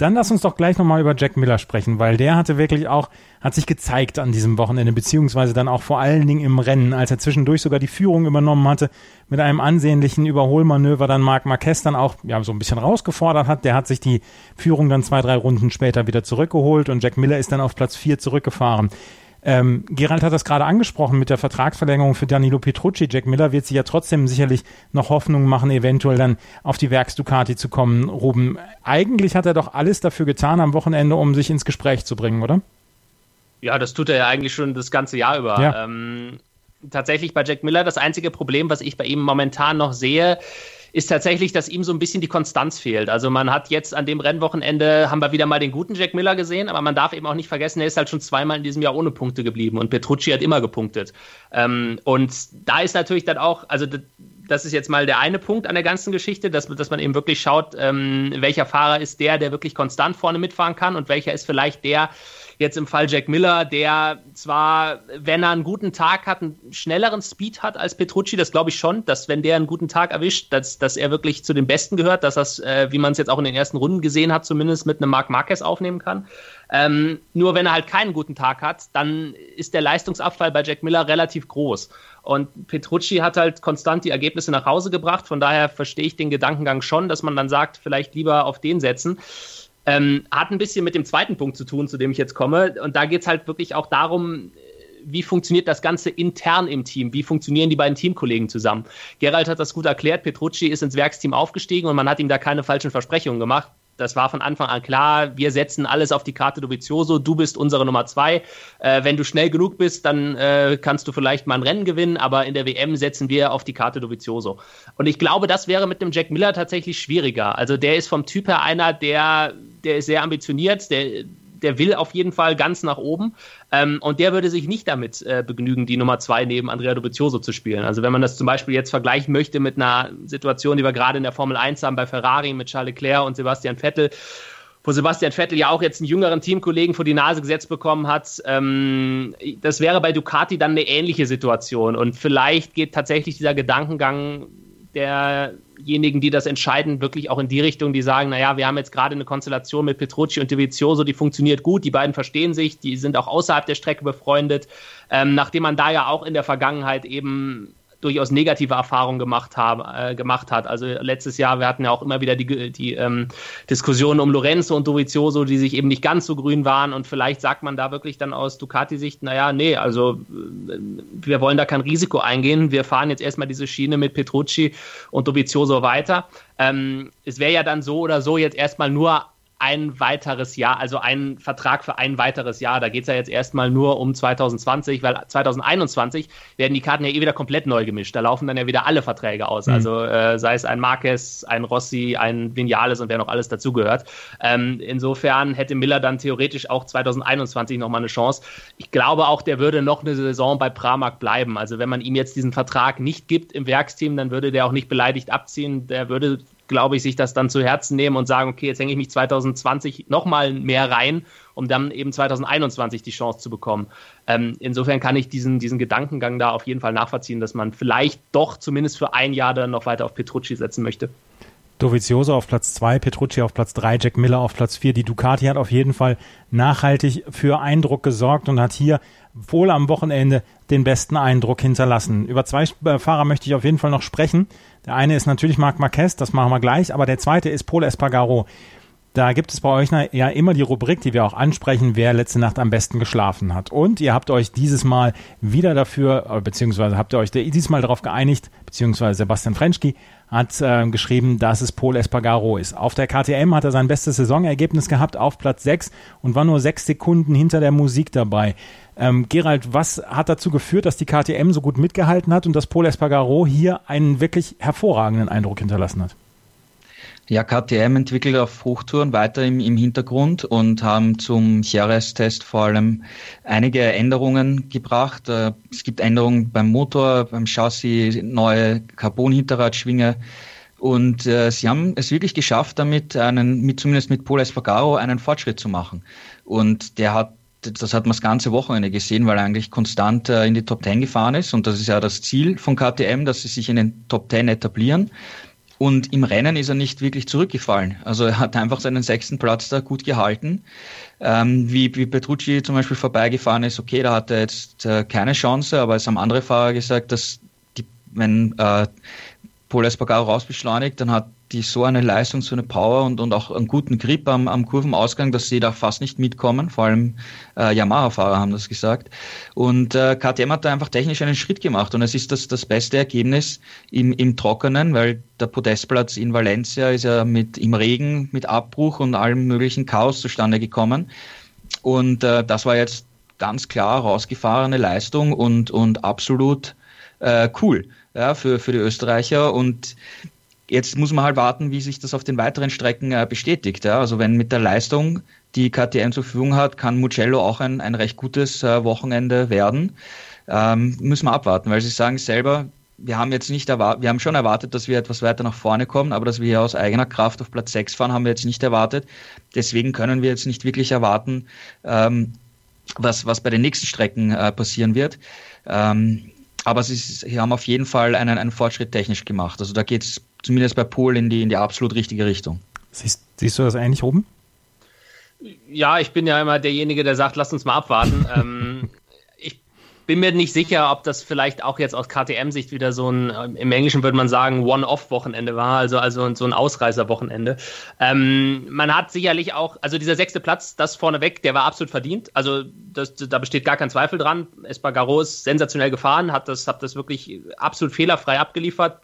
Dann lass uns doch gleich nochmal über Jack Miller sprechen, weil der hatte wirklich auch, hat sich gezeigt an diesem Wochenende, beziehungsweise dann auch vor allen Dingen im Rennen, als er zwischendurch sogar die Führung übernommen hatte, mit einem ansehnlichen Überholmanöver dann Marc Marquez dann auch, ja, so ein bisschen rausgefordert hat. Der hat sich die Führung dann zwei, drei Runden später wieder zurückgeholt und Jack Miller ist dann auf Platz vier zurückgefahren. Ähm, Gerald hat das gerade angesprochen mit der Vertragsverlängerung für Danilo Petrucci. Jack Miller wird sich ja trotzdem sicherlich noch Hoffnung machen, eventuell dann auf die Werks Ducati zu kommen. Ruben, eigentlich hat er doch alles dafür getan am Wochenende, um sich ins Gespräch zu bringen, oder? Ja, das tut er ja eigentlich schon das ganze Jahr über. Ja. Ähm, tatsächlich bei Jack Miller das einzige Problem, was ich bei ihm momentan noch sehe, ist tatsächlich, dass ihm so ein bisschen die Konstanz fehlt. Also man hat jetzt an dem Rennwochenende, haben wir wieder mal den guten Jack Miller gesehen, aber man darf eben auch nicht vergessen, er ist halt schon zweimal in diesem Jahr ohne Punkte geblieben und Petrucci hat immer gepunktet. Ähm, und da ist natürlich dann auch, also das ist jetzt mal der eine Punkt an der ganzen Geschichte, dass, dass man eben wirklich schaut, ähm, welcher Fahrer ist der, der wirklich konstant vorne mitfahren kann und welcher ist vielleicht der, Jetzt im Fall Jack Miller, der zwar, wenn er einen guten Tag hat, einen schnelleren Speed hat als Petrucci, das glaube ich schon, dass wenn der einen guten Tag erwischt, dass, dass er wirklich zu den Besten gehört, dass das, äh, wie man es jetzt auch in den ersten Runden gesehen hat, zumindest mit einem Marc Marquez aufnehmen kann. Ähm, nur wenn er halt keinen guten Tag hat, dann ist der Leistungsabfall bei Jack Miller relativ groß. Und Petrucci hat halt konstant die Ergebnisse nach Hause gebracht. Von daher verstehe ich den Gedankengang schon, dass man dann sagt, vielleicht lieber auf den setzen. Ähm, hat ein bisschen mit dem zweiten Punkt zu tun, zu dem ich jetzt komme. Und da geht es halt wirklich auch darum, wie funktioniert das Ganze intern im Team? Wie funktionieren die beiden Teamkollegen zusammen? Gerald hat das gut erklärt. Petrucci ist ins Werksteam aufgestiegen und man hat ihm da keine falschen Versprechungen gemacht das war von Anfang an klar, wir setzen alles auf die Karte Dovizioso, du bist unsere Nummer zwei. Äh, wenn du schnell genug bist, dann äh, kannst du vielleicht mal ein Rennen gewinnen, aber in der WM setzen wir auf die Karte Dovizioso. Und ich glaube, das wäre mit dem Jack Miller tatsächlich schwieriger. Also der ist vom Typ her einer, der, der ist sehr ambitioniert, der, der will auf jeden Fall ganz nach oben. Ähm, und der würde sich nicht damit äh, begnügen, die Nummer zwei neben Andrea Dovizioso zu spielen. Also wenn man das zum Beispiel jetzt vergleichen möchte mit einer Situation, die wir gerade in der Formel 1 haben bei Ferrari mit Charles Leclerc und Sebastian Vettel, wo Sebastian Vettel ja auch jetzt einen jüngeren Teamkollegen vor die Nase gesetzt bekommen hat. Ähm, das wäre bei Ducati dann eine ähnliche Situation. Und vielleicht geht tatsächlich dieser Gedankengang derjenigen, die das entscheiden, wirklich auch in die Richtung, die sagen, naja, wir haben jetzt gerade eine Konstellation mit Petrucci und Divizioso, die funktioniert gut, die beiden verstehen sich, die sind auch außerhalb der Strecke befreundet, ähm, nachdem man da ja auch in der Vergangenheit eben durchaus negative Erfahrungen gemacht, haben, äh, gemacht hat. Also letztes Jahr, wir hatten ja auch immer wieder die, die ähm, Diskussionen um Lorenzo und Dovizioso, die sich eben nicht ganz so grün waren und vielleicht sagt man da wirklich dann aus Ducati-Sicht, naja, nee, also äh, wir wollen da kein Risiko eingehen, wir fahren jetzt erstmal diese Schiene mit Petrucci und Dovizioso weiter. Ähm, es wäre ja dann so oder so jetzt erstmal nur ein weiteres Jahr, also ein Vertrag für ein weiteres Jahr. Da geht es ja jetzt erstmal nur um 2020, weil 2021 werden die Karten ja eh wieder komplett neu gemischt. Da laufen dann ja wieder alle Verträge aus. Mhm. Also äh, sei es ein Marquez, ein Rossi, ein Vinales und wer noch alles dazugehört. Ähm, insofern hätte Miller dann theoretisch auch 2021 nochmal eine Chance. Ich glaube auch, der würde noch eine Saison bei Pramac bleiben. Also wenn man ihm jetzt diesen Vertrag nicht gibt im Werksteam, dann würde der auch nicht beleidigt abziehen. Der würde glaube ich, sich das dann zu Herzen nehmen und sagen, okay, jetzt hänge ich mich 2020 nochmal mehr rein, um dann eben 2021 die Chance zu bekommen. Ähm, insofern kann ich diesen, diesen Gedankengang da auf jeden Fall nachvollziehen, dass man vielleicht doch zumindest für ein Jahr dann noch weiter auf Petrucci setzen möchte. Dovizioso auf Platz 2, Petrucci auf Platz 3, Jack Miller auf Platz 4. Die Ducati hat auf jeden Fall nachhaltig für Eindruck gesorgt und hat hier wohl am Wochenende den besten Eindruck hinterlassen. Über zwei äh, Fahrer möchte ich auf jeden Fall noch sprechen. Der eine ist natürlich Marc Marquez, das machen wir gleich, aber der zweite ist Paul Espargaro. Da gibt es bei euch ja immer die Rubrik, die wir auch ansprechen, wer letzte Nacht am besten geschlafen hat. Und ihr habt euch dieses Mal wieder dafür, äh, beziehungsweise habt ihr euch dieses Mal darauf geeinigt, beziehungsweise Sebastian Frenschki hat äh, geschrieben, dass es Paul Espargaro ist. Auf der KTM hat er sein bestes Saisonergebnis gehabt auf Platz 6 und war nur sechs Sekunden hinter der Musik dabei. Ähm, Gerald, was hat dazu geführt, dass die KTM so gut mitgehalten hat und dass Paul Espargaro hier einen wirklich hervorragenden Eindruck hinterlassen hat? Ja, KTM entwickelt auf Hochtouren weiter im, im Hintergrund und haben zum Jerez-Test vor allem einige Änderungen gebracht. Äh, es gibt Änderungen beim Motor, beim Chassis, neue Carbon-Hinterradschwinge. Und äh, sie haben es wirklich geschafft, damit einen, mit, zumindest mit Paul Espargaro einen Fortschritt zu machen. Und der hat das hat man das ganze Wochenende gesehen, weil er eigentlich konstant äh, in die Top 10 gefahren ist. Und das ist ja das Ziel von KTM, dass sie sich in den Top 10 etablieren. Und im Rennen ist er nicht wirklich zurückgefallen. Also er hat einfach seinen sechsten Platz da gut gehalten. Ähm, wie, wie Petrucci zum Beispiel vorbeigefahren ist, okay, da hat er jetzt äh, keine Chance, aber es haben andere Fahrer gesagt, dass die, wenn äh, Paul Espargaro rausbeschleunigt, dann hat die so eine Leistung, so eine Power und, und auch einen guten Grip am, am Kurvenausgang, dass sie da fast nicht mitkommen. Vor allem äh, Yamaha-Fahrer haben das gesagt. Und äh, KTM hat da einfach technisch einen Schritt gemacht und es ist das, das beste Ergebnis im, im Trockenen, weil der Podestplatz in Valencia ist ja mit im Regen, mit Abbruch und allem möglichen Chaos zustande gekommen. Und äh, das war jetzt ganz klar rausgefahrene Leistung und, und absolut äh, cool ja, für, für die Österreicher. Und Jetzt muss man halt warten, wie sich das auf den weiteren Strecken äh, bestätigt. Ja? Also wenn mit der Leistung, die KTM zur Verfügung hat, kann Mugello auch ein, ein recht gutes äh, Wochenende werden. Ähm, müssen wir abwarten, weil sie sagen selber, wir haben jetzt nicht erwartet, wir haben schon erwartet, dass wir etwas weiter nach vorne kommen, aber dass wir hier aus eigener Kraft auf Platz 6 fahren, haben wir jetzt nicht erwartet. Deswegen können wir jetzt nicht wirklich erwarten, ähm, was, was bei den nächsten Strecken äh, passieren wird. Ähm, aber sie, sie, haben auf jeden Fall einen, einen Fortschritt technisch gemacht. Also da geht es zumindest bei Pool in die, in die absolut richtige Richtung. Siehst, siehst du das ähnlich oben? Ja, ich bin ja immer derjenige, der sagt, lass uns mal abwarten. ähm, ich bin mir nicht sicher, ob das vielleicht auch jetzt aus KTM-Sicht wieder so ein, ähm, im Englischen würde man sagen, One-Off-Wochenende war, also, also so ein Ausreißer-Wochenende. Ähm, man hat sicherlich auch, also dieser sechste Platz, das vorneweg, der war absolut verdient. Also das, da besteht gar kein Zweifel dran. Espargaro ist sensationell gefahren, hat das, hat das wirklich absolut fehlerfrei abgeliefert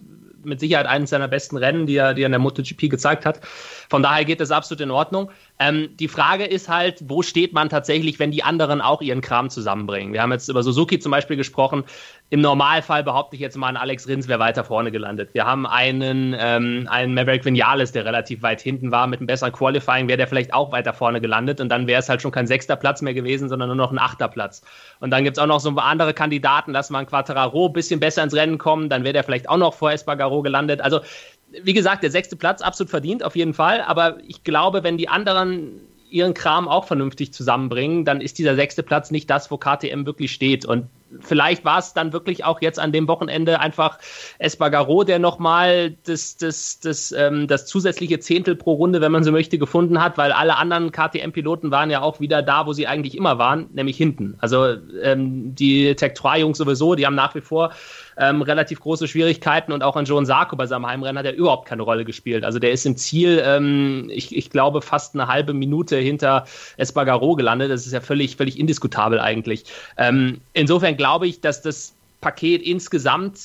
mit Sicherheit eines seiner besten Rennen, die er, die er in der MotoGP gezeigt hat. Von daher geht es absolut in Ordnung. Ähm, die Frage ist halt, wo steht man tatsächlich, wenn die anderen auch ihren Kram zusammenbringen? Wir haben jetzt über Suzuki zum Beispiel gesprochen. Im Normalfall behaupte ich jetzt mal, ein Alex Rins wäre weiter vorne gelandet. Wir haben einen, ähm, einen Maverick Vinales, der relativ weit hinten war. Mit einem besseren Qualifying wäre der vielleicht auch weiter vorne gelandet. Und dann wäre es halt schon kein sechster Platz mehr gewesen, sondern nur noch ein achter Platz. Und dann gibt es auch noch so andere Kandidaten, lass mal ein Quattararo ein bisschen besser ins Rennen kommen. Dann wäre der vielleicht auch noch vor Espargaro gelandet. Also wie gesagt, der sechste Platz absolut verdient, auf jeden Fall. Aber ich glaube, wenn die anderen ihren Kram auch vernünftig zusammenbringen, dann ist dieser sechste Platz nicht das, wo KTM wirklich steht. Und vielleicht war es dann wirklich auch jetzt an dem Wochenende einfach Espargaro, der nochmal das, das, das, ähm, das zusätzliche Zehntel pro Runde, wenn man so möchte, gefunden hat, weil alle anderen KTM-Piloten waren ja auch wieder da, wo sie eigentlich immer waren, nämlich hinten. Also ähm, die Tech 3-Jungs sowieso, die haben nach wie vor ähm, relativ große Schwierigkeiten und auch an Joan Sarko bei seinem Heimrennen hat er überhaupt keine Rolle gespielt. Also der ist im Ziel, ähm, ich, ich glaube, fast eine halbe Minute hinter Espargaro gelandet. Das ist ja völlig, völlig indiskutabel eigentlich. Ähm, insofern glaube ich, dass das Paket insgesamt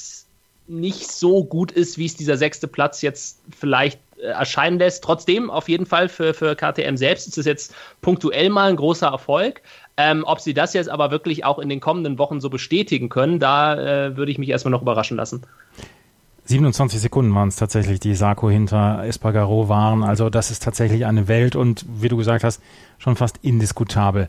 nicht so gut ist, wie es dieser sechste Platz jetzt vielleicht äh, erscheinen lässt. Trotzdem, auf jeden Fall für, für KTM selbst ist es jetzt punktuell mal ein großer Erfolg. Ähm, ob sie das jetzt aber wirklich auch in den kommenden Wochen so bestätigen können, da äh, würde ich mich erstmal noch überraschen lassen. 27 Sekunden waren es tatsächlich, die Sarko hinter Espargaro waren. Also das ist tatsächlich eine Welt und wie du gesagt hast, schon fast indiskutabel.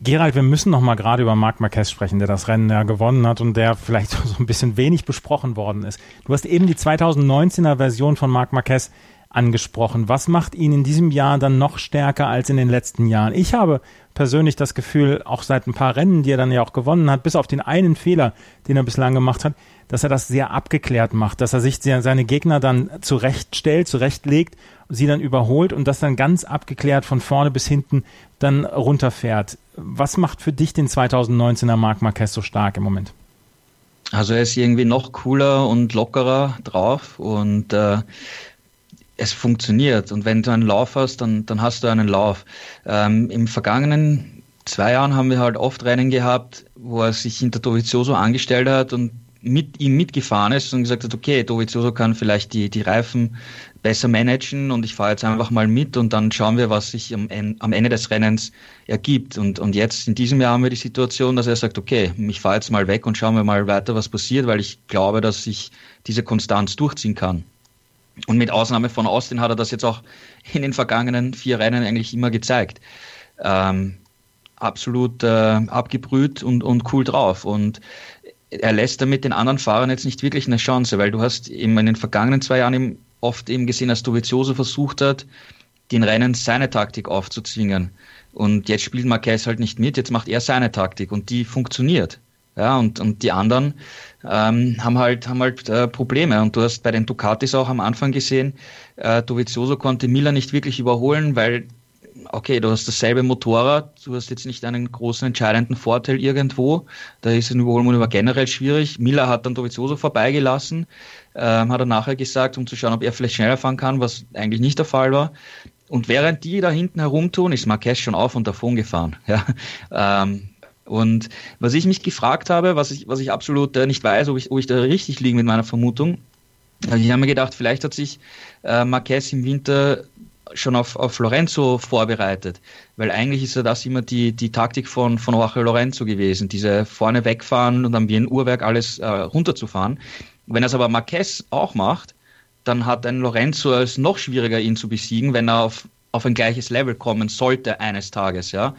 Gerald, wir müssen noch mal gerade über Marc Marquez sprechen, der das Rennen ja gewonnen hat und der vielleicht so ein bisschen wenig besprochen worden ist. Du hast eben die 2019er Version von Marc Marquez angesprochen. Was macht ihn in diesem Jahr dann noch stärker als in den letzten Jahren? Ich habe persönlich das Gefühl, auch seit ein paar Rennen, die er dann ja auch gewonnen hat, bis auf den einen Fehler, den er bislang gemacht hat, dass er das sehr abgeklärt macht, dass er sich seine Gegner dann zurechtstellt, zurechtlegt, sie dann überholt und das dann ganz abgeklärt von vorne bis hinten dann runterfährt. Was macht für dich den 2019er Marc Marquez so stark im Moment? Also er ist irgendwie noch cooler und lockerer drauf und äh, es funktioniert. Und wenn du einen Lauf hast, dann, dann hast du einen Lauf. Ähm, Im vergangenen zwei Jahren haben wir halt oft Rennen gehabt, wo er sich hinter Dovizioso angestellt hat und mit ihm mitgefahren ist und gesagt hat, okay, Dovizioso kann vielleicht die, die Reifen besser managen und ich fahre jetzt einfach mal mit und dann schauen wir, was sich am, am Ende des Rennens ergibt. Und, und jetzt in diesem Jahr haben wir die Situation, dass er sagt, okay, ich fahre jetzt mal weg und schauen wir mal weiter, was passiert, weil ich glaube, dass ich diese Konstanz durchziehen kann. Und mit Ausnahme von Austin hat er das jetzt auch in den vergangenen vier Rennen eigentlich immer gezeigt. Ähm, absolut äh, abgebrüht und, und cool drauf. Und er lässt damit den anderen Fahrern jetzt nicht wirklich eine Chance, weil du hast eben in den vergangenen zwei Jahren oft eben gesehen, dass Dovizioso versucht hat, den Rennen seine Taktik aufzuzwingen. Und jetzt spielt Marquez halt nicht mit, jetzt macht er seine Taktik und die funktioniert. Ja, und, und die anderen ähm, haben halt, haben halt äh, Probleme. Und du hast bei den Ducatis auch am Anfang gesehen, äh, Dovizioso konnte Miller nicht wirklich überholen, weil, okay, du hast dasselbe Motorrad, du hast jetzt nicht einen großen entscheidenden Vorteil irgendwo. Da ist ein Überholmanöver generell schwierig. Miller hat dann Dovizioso vorbeigelassen, ähm, hat er nachher gesagt, um zu schauen, ob er vielleicht schneller fahren kann, was eigentlich nicht der Fall war. Und während die da hinten herumtun, ist Marquez schon auf und davon gefahren. Ja, ähm, und was ich mich gefragt habe, was ich, was ich absolut äh, nicht weiß, ob ich, ob ich da richtig liege mit meiner Vermutung, also ich habe mir gedacht, vielleicht hat sich äh, Marquez im Winter schon auf, auf Lorenzo vorbereitet, weil eigentlich ist ja das immer die, die Taktik von, von Jorge Lorenzo gewesen, diese vorne wegfahren und dann wie ein Uhrwerk alles äh, runterzufahren. Wenn das aber Marquez auch macht, dann hat ein Lorenzo es noch schwieriger, ihn zu besiegen, wenn er auf auf ein gleiches Level kommen sollte eines Tages, ja.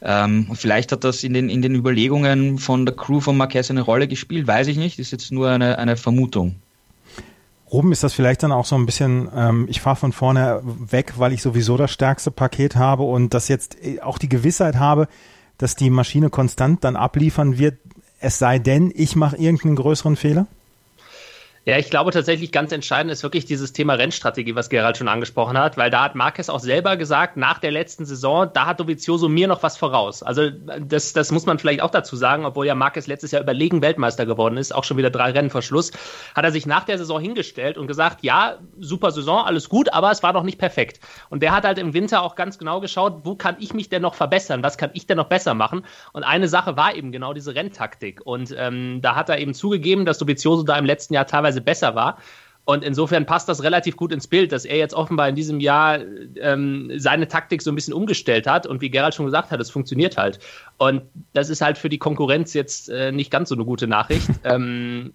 Ähm, vielleicht hat das in den, in den Überlegungen von der Crew von Marquez eine Rolle gespielt, weiß ich nicht, ist jetzt nur eine, eine Vermutung. Ruben, ist das vielleicht dann auch so ein bisschen, ähm, ich fahre von vorne weg, weil ich sowieso das stärkste Paket habe und das jetzt auch die Gewissheit habe, dass die Maschine konstant dann abliefern wird, es sei denn, ich mache irgendeinen größeren Fehler? Ja, ich glaube tatsächlich ganz entscheidend ist wirklich dieses Thema Rennstrategie, was Gerald schon angesprochen hat, weil da hat Marquez auch selber gesagt, nach der letzten Saison, da hat Dovizioso mir noch was voraus. Also das, das muss man vielleicht auch dazu sagen, obwohl ja Marquez letztes Jahr überlegen Weltmeister geworden ist, auch schon wieder drei Rennen vor Schluss, hat er sich nach der Saison hingestellt und gesagt, ja, super Saison, alles gut, aber es war noch nicht perfekt. Und der hat halt im Winter auch ganz genau geschaut, wo kann ich mich denn noch verbessern, was kann ich denn noch besser machen? Und eine Sache war eben genau diese Renntaktik. Und ähm, da hat er eben zugegeben, dass Dovizioso da im letzten Jahr teilweise besser war. Und insofern passt das relativ gut ins Bild, dass er jetzt offenbar in diesem Jahr ähm, seine Taktik so ein bisschen umgestellt hat. Und wie Gerald schon gesagt hat, es funktioniert halt. Und das ist halt für die Konkurrenz jetzt äh, nicht ganz so eine gute Nachricht. ähm,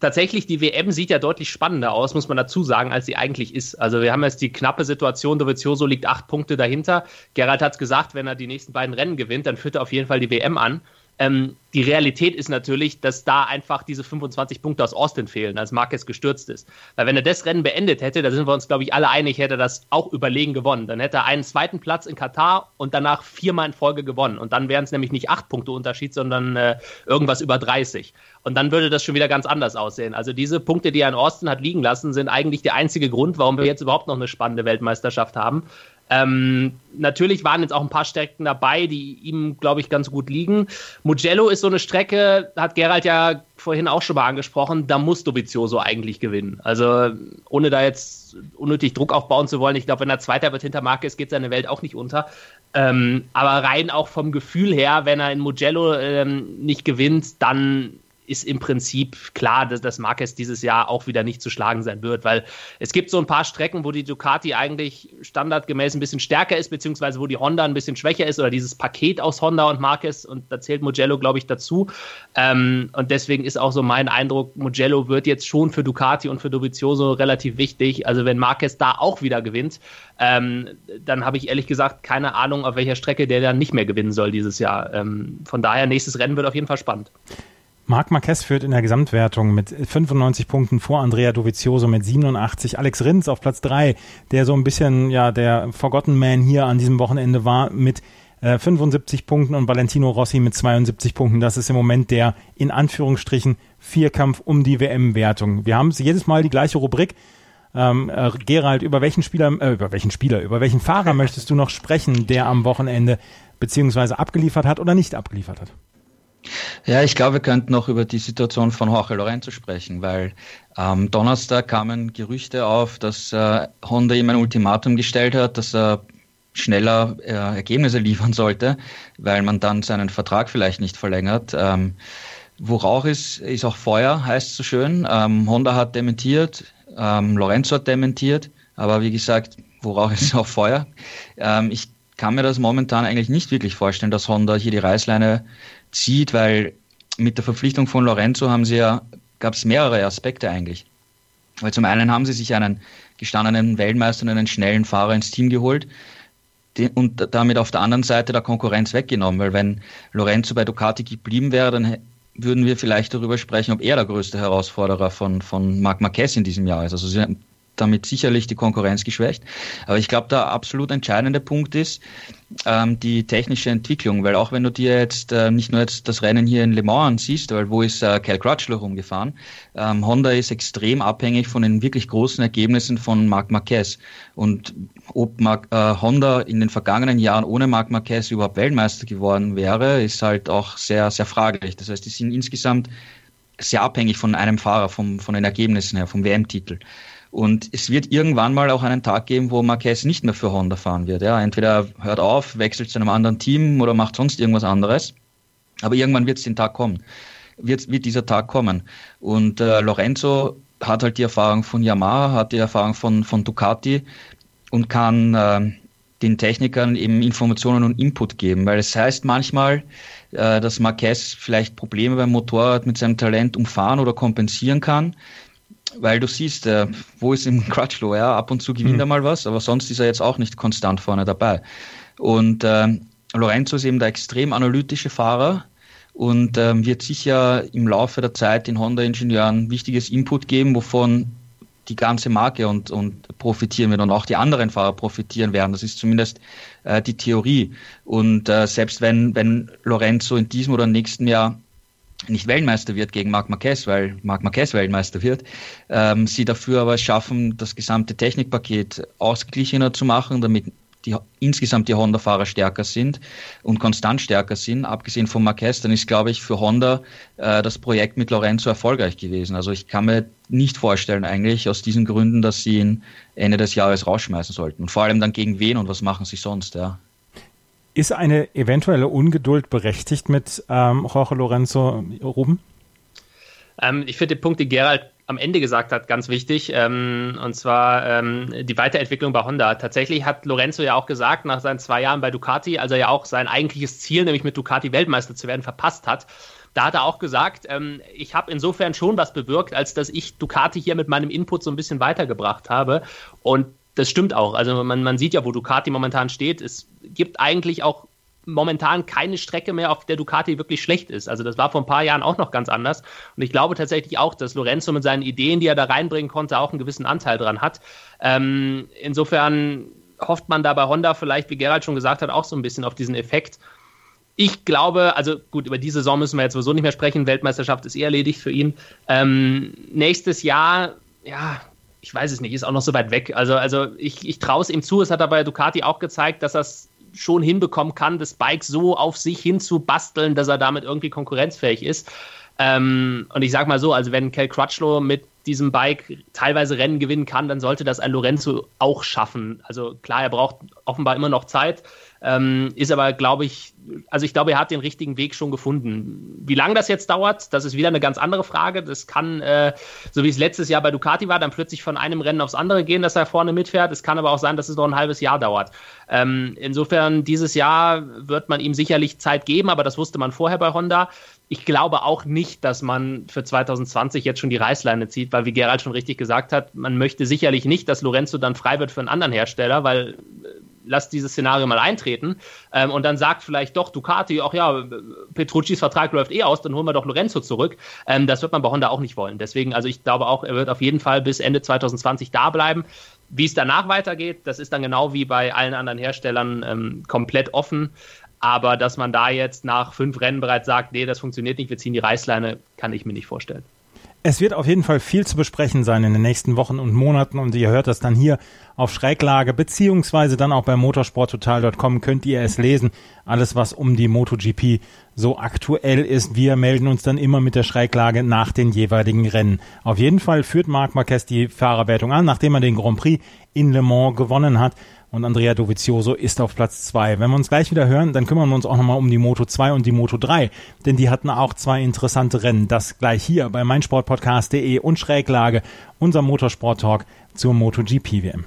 tatsächlich, die WM sieht ja deutlich spannender aus, muss man dazu sagen, als sie eigentlich ist. Also wir haben jetzt die knappe Situation, Dovizioso liegt acht Punkte dahinter. Gerald hat es gesagt, wenn er die nächsten beiden Rennen gewinnt, dann führt er auf jeden Fall die WM an. Ähm, die Realität ist natürlich, dass da einfach diese 25 Punkte aus Austin fehlen, als Marquez gestürzt ist. Weil wenn er das Rennen beendet hätte, da sind wir uns, glaube ich, alle einig, hätte er das auch überlegen gewonnen. Dann hätte er einen zweiten Platz in Katar und danach viermal in Folge gewonnen. Und dann wären es nämlich nicht acht Punkte Unterschied, sondern äh, irgendwas über 30. Und dann würde das schon wieder ganz anders aussehen. Also diese Punkte, die er in Austin hat liegen lassen, sind eigentlich der einzige Grund, warum wir jetzt überhaupt noch eine spannende Weltmeisterschaft haben. Ähm, natürlich waren jetzt auch ein paar Strecken dabei, die ihm, glaube ich, ganz gut liegen. Mugello ist so eine Strecke, hat Gerald ja vorhin auch schon mal angesprochen, da muss Dovizioso eigentlich gewinnen. Also ohne da jetzt unnötig Druck aufbauen zu wollen, ich glaube, wenn er Zweiter wird hinter Marquez, geht seine Welt auch nicht unter. Ähm, aber rein auch vom Gefühl her, wenn er in Mugello ähm, nicht gewinnt, dann ist im Prinzip klar, dass, dass Marquez dieses Jahr auch wieder nicht zu schlagen sein wird, weil es gibt so ein paar Strecken, wo die Ducati eigentlich standardgemäß ein bisschen stärker ist, beziehungsweise wo die Honda ein bisschen schwächer ist oder dieses Paket aus Honda und Marquez und da zählt Mugello, glaube ich, dazu. Ähm, und deswegen ist auch so mein Eindruck, Mugello wird jetzt schon für Ducati und für Dovizioso relativ wichtig. Also wenn Marquez da auch wieder gewinnt, ähm, dann habe ich ehrlich gesagt keine Ahnung, auf welcher Strecke der dann nicht mehr gewinnen soll dieses Jahr. Ähm, von daher, nächstes Rennen wird auf jeden Fall spannend. Marc Marquez führt in der Gesamtwertung mit 95 Punkten vor Andrea Dovizioso mit 87. Alex Rins auf Platz 3, der so ein bisschen ja der Forgotten Man hier an diesem Wochenende war mit äh, 75 Punkten und Valentino Rossi mit 72 Punkten. Das ist im Moment der in Anführungsstrichen Vierkampf um die WM-Wertung. Wir haben jedes Mal die gleiche Rubrik. Ähm, äh, Gerald, über welchen Spieler, äh, über welchen Spieler, über welchen Fahrer möchtest du noch sprechen, der am Wochenende beziehungsweise abgeliefert hat oder nicht abgeliefert hat? Ja, ich glaube, wir könnten noch über die Situation von Jorge Lorenzo sprechen, weil am Donnerstag kamen Gerüchte auf, dass äh, Honda ihm ein Ultimatum gestellt hat, dass er schneller äh, Ergebnisse liefern sollte, weil man dann seinen Vertrag vielleicht nicht verlängert. Ähm, wo Rauch ist, ist auch Feuer, heißt so schön. Ähm, Honda hat dementiert, ähm, Lorenzo hat dementiert, aber wie gesagt, wo Rauch ist auch Feuer. Ähm, ich kann mir das momentan eigentlich nicht wirklich vorstellen, dass Honda hier die Reißleine zieht, weil mit der Verpflichtung von Lorenzo haben sie ja, gab es mehrere Aspekte eigentlich. Weil zum einen haben sie sich einen gestandenen Weltmeister und einen schnellen Fahrer ins Team geholt und damit auf der anderen Seite der Konkurrenz weggenommen, weil wenn Lorenzo bei Ducati geblieben wäre, dann würden wir vielleicht darüber sprechen, ob er der größte Herausforderer von, von Marc Marquez in diesem Jahr ist. Also sie damit sicherlich die Konkurrenz geschwächt. Aber ich glaube, der absolut entscheidende Punkt ist ähm, die technische Entwicklung, weil auch wenn du dir jetzt äh, nicht nur jetzt das Rennen hier in Le Mans siehst, weil wo ist äh, Cal Crutchlow rumgefahren, ähm, Honda ist extrem abhängig von den wirklich großen Ergebnissen von Marc Marquez. Und ob Marc, äh, Honda in den vergangenen Jahren ohne Marc Marquez überhaupt Weltmeister geworden wäre, ist halt auch sehr, sehr fraglich. Das heißt, die sind insgesamt sehr abhängig von einem Fahrer, vom, von den Ergebnissen her, vom WM-Titel. Und es wird irgendwann mal auch einen Tag geben, wo Marquez nicht mehr für Honda fahren wird. Ja, entweder hört auf, wechselt zu einem anderen Team oder macht sonst irgendwas anderes. Aber irgendwann wird es den Tag kommen. Wird, wird dieser Tag kommen. Und äh, Lorenzo hat halt die Erfahrung von Yamaha, hat die Erfahrung von, von Ducati und kann äh, den Technikern eben Informationen und Input geben. Weil es heißt manchmal, äh, dass Marquez vielleicht Probleme beim Motorrad mit seinem Talent umfahren oder kompensieren kann weil du siehst, äh, wo ist im Crutchlow? Ja, ab und zu gewinnt mhm. er mal was, aber sonst ist er jetzt auch nicht konstant vorne dabei. Und äh, Lorenzo ist eben der extrem analytische Fahrer und ähm, wird sicher im Laufe der Zeit den Honda-Ingenieuren wichtiges Input geben, wovon die ganze Marke und, und profitieren wird und auch die anderen Fahrer profitieren werden. Das ist zumindest äh, die Theorie. Und äh, selbst wenn, wenn Lorenzo in diesem oder nächsten Jahr nicht Weltmeister wird gegen Marc Marquez, weil Marc Marquez Weltmeister wird, ähm, sie dafür aber schaffen, das gesamte Technikpaket ausgeglichener zu machen, damit die, insgesamt die Honda-Fahrer stärker sind und konstant stärker sind, abgesehen von Marquez, dann ist, glaube ich, für Honda äh, das Projekt mit Lorenzo erfolgreich gewesen. Also ich kann mir nicht vorstellen, eigentlich aus diesen Gründen, dass sie ihn Ende des Jahres rausschmeißen sollten. Und vor allem dann gegen wen und was machen sie sonst, ja. Ist eine eventuelle Ungeduld berechtigt mit ähm, Jorge Lorenzo Ruben? Ähm, ich finde den Punkt, den Gerald am Ende gesagt hat, ganz wichtig. Ähm, und zwar ähm, die Weiterentwicklung bei Honda. Tatsächlich hat Lorenzo ja auch gesagt, nach seinen zwei Jahren bei Ducati, als er ja auch sein eigentliches Ziel, nämlich mit Ducati Weltmeister zu werden, verpasst hat. Da hat er auch gesagt, ähm, ich habe insofern schon was bewirkt, als dass ich Ducati hier mit meinem Input so ein bisschen weitergebracht habe. Und das stimmt auch. Also man, man sieht ja, wo Ducati momentan steht. Es gibt eigentlich auch momentan keine Strecke mehr, auf der Ducati wirklich schlecht ist. Also das war vor ein paar Jahren auch noch ganz anders. Und ich glaube tatsächlich auch, dass Lorenzo mit seinen Ideen, die er da reinbringen konnte, auch einen gewissen Anteil dran hat. Ähm, insofern hofft man da bei Honda vielleicht, wie Gerald schon gesagt hat, auch so ein bisschen auf diesen Effekt. Ich glaube, also gut, über die Saison müssen wir jetzt sowieso nicht mehr sprechen. Weltmeisterschaft ist eh erledigt für ihn. Ähm, nächstes Jahr, ja, ich weiß es nicht, ist auch noch so weit weg. Also, also ich, ich traue es ihm zu. Es hat er bei Ducati auch gezeigt, dass er es schon hinbekommen kann, das Bike so auf sich hinzubasteln, dass er damit irgendwie konkurrenzfähig ist. Ähm, und ich sag mal so, also wenn Kel Crutchlow mit diesem Bike teilweise Rennen gewinnen kann, dann sollte das ein Lorenzo auch schaffen. Also klar, er braucht offenbar immer noch Zeit, ähm, ist aber, glaube ich, also ich glaube, er hat den richtigen Weg schon gefunden. Wie lange das jetzt dauert, das ist wieder eine ganz andere Frage. Das kann, äh, so wie es letztes Jahr bei Ducati war, dann plötzlich von einem Rennen aufs andere gehen, dass er vorne mitfährt. Es kann aber auch sein, dass es noch ein halbes Jahr dauert. Ähm, insofern, dieses Jahr wird man ihm sicherlich Zeit geben, aber das wusste man vorher bei Honda. Ich glaube auch nicht, dass man für 2020 jetzt schon die Reißleine zieht, weil, wie Gerald schon richtig gesagt hat, man möchte sicherlich nicht, dass Lorenzo dann frei wird für einen anderen Hersteller, weil äh, lass dieses Szenario mal eintreten. Ähm, und dann sagt vielleicht doch Ducati, ach ja, Petruccis Vertrag läuft eh aus, dann holen wir doch Lorenzo zurück. Ähm, das wird man bei Honda auch nicht wollen. Deswegen, also ich glaube auch, er wird auf jeden Fall bis Ende 2020 da bleiben. Wie es danach weitergeht, das ist dann genau wie bei allen anderen Herstellern ähm, komplett offen. Aber dass man da jetzt nach fünf Rennen bereits sagt, nee, das funktioniert nicht, wir ziehen die Reißleine, kann ich mir nicht vorstellen. Es wird auf jeden Fall viel zu besprechen sein in den nächsten Wochen und Monaten und ihr hört das dann hier auf Schräglage beziehungsweise dann auch bei motorsporttotal.com könnt ihr es lesen. Alles, was um die MotoGP so aktuell ist. Wir melden uns dann immer mit der Schräglage nach den jeweiligen Rennen. Auf jeden Fall führt Marc Marquez die Fahrerwertung an, nachdem er den Grand Prix in Le Mans gewonnen hat und Andrea Dovizioso ist auf Platz zwei. Wenn wir uns gleich wieder hören, dann kümmern wir uns auch nochmal um die Moto 2 und die Moto 3, denn die hatten auch zwei interessante Rennen. Das gleich hier bei meinsportpodcast.de und Schräglage, unser Motorsport-Talk zur MotoGP WM.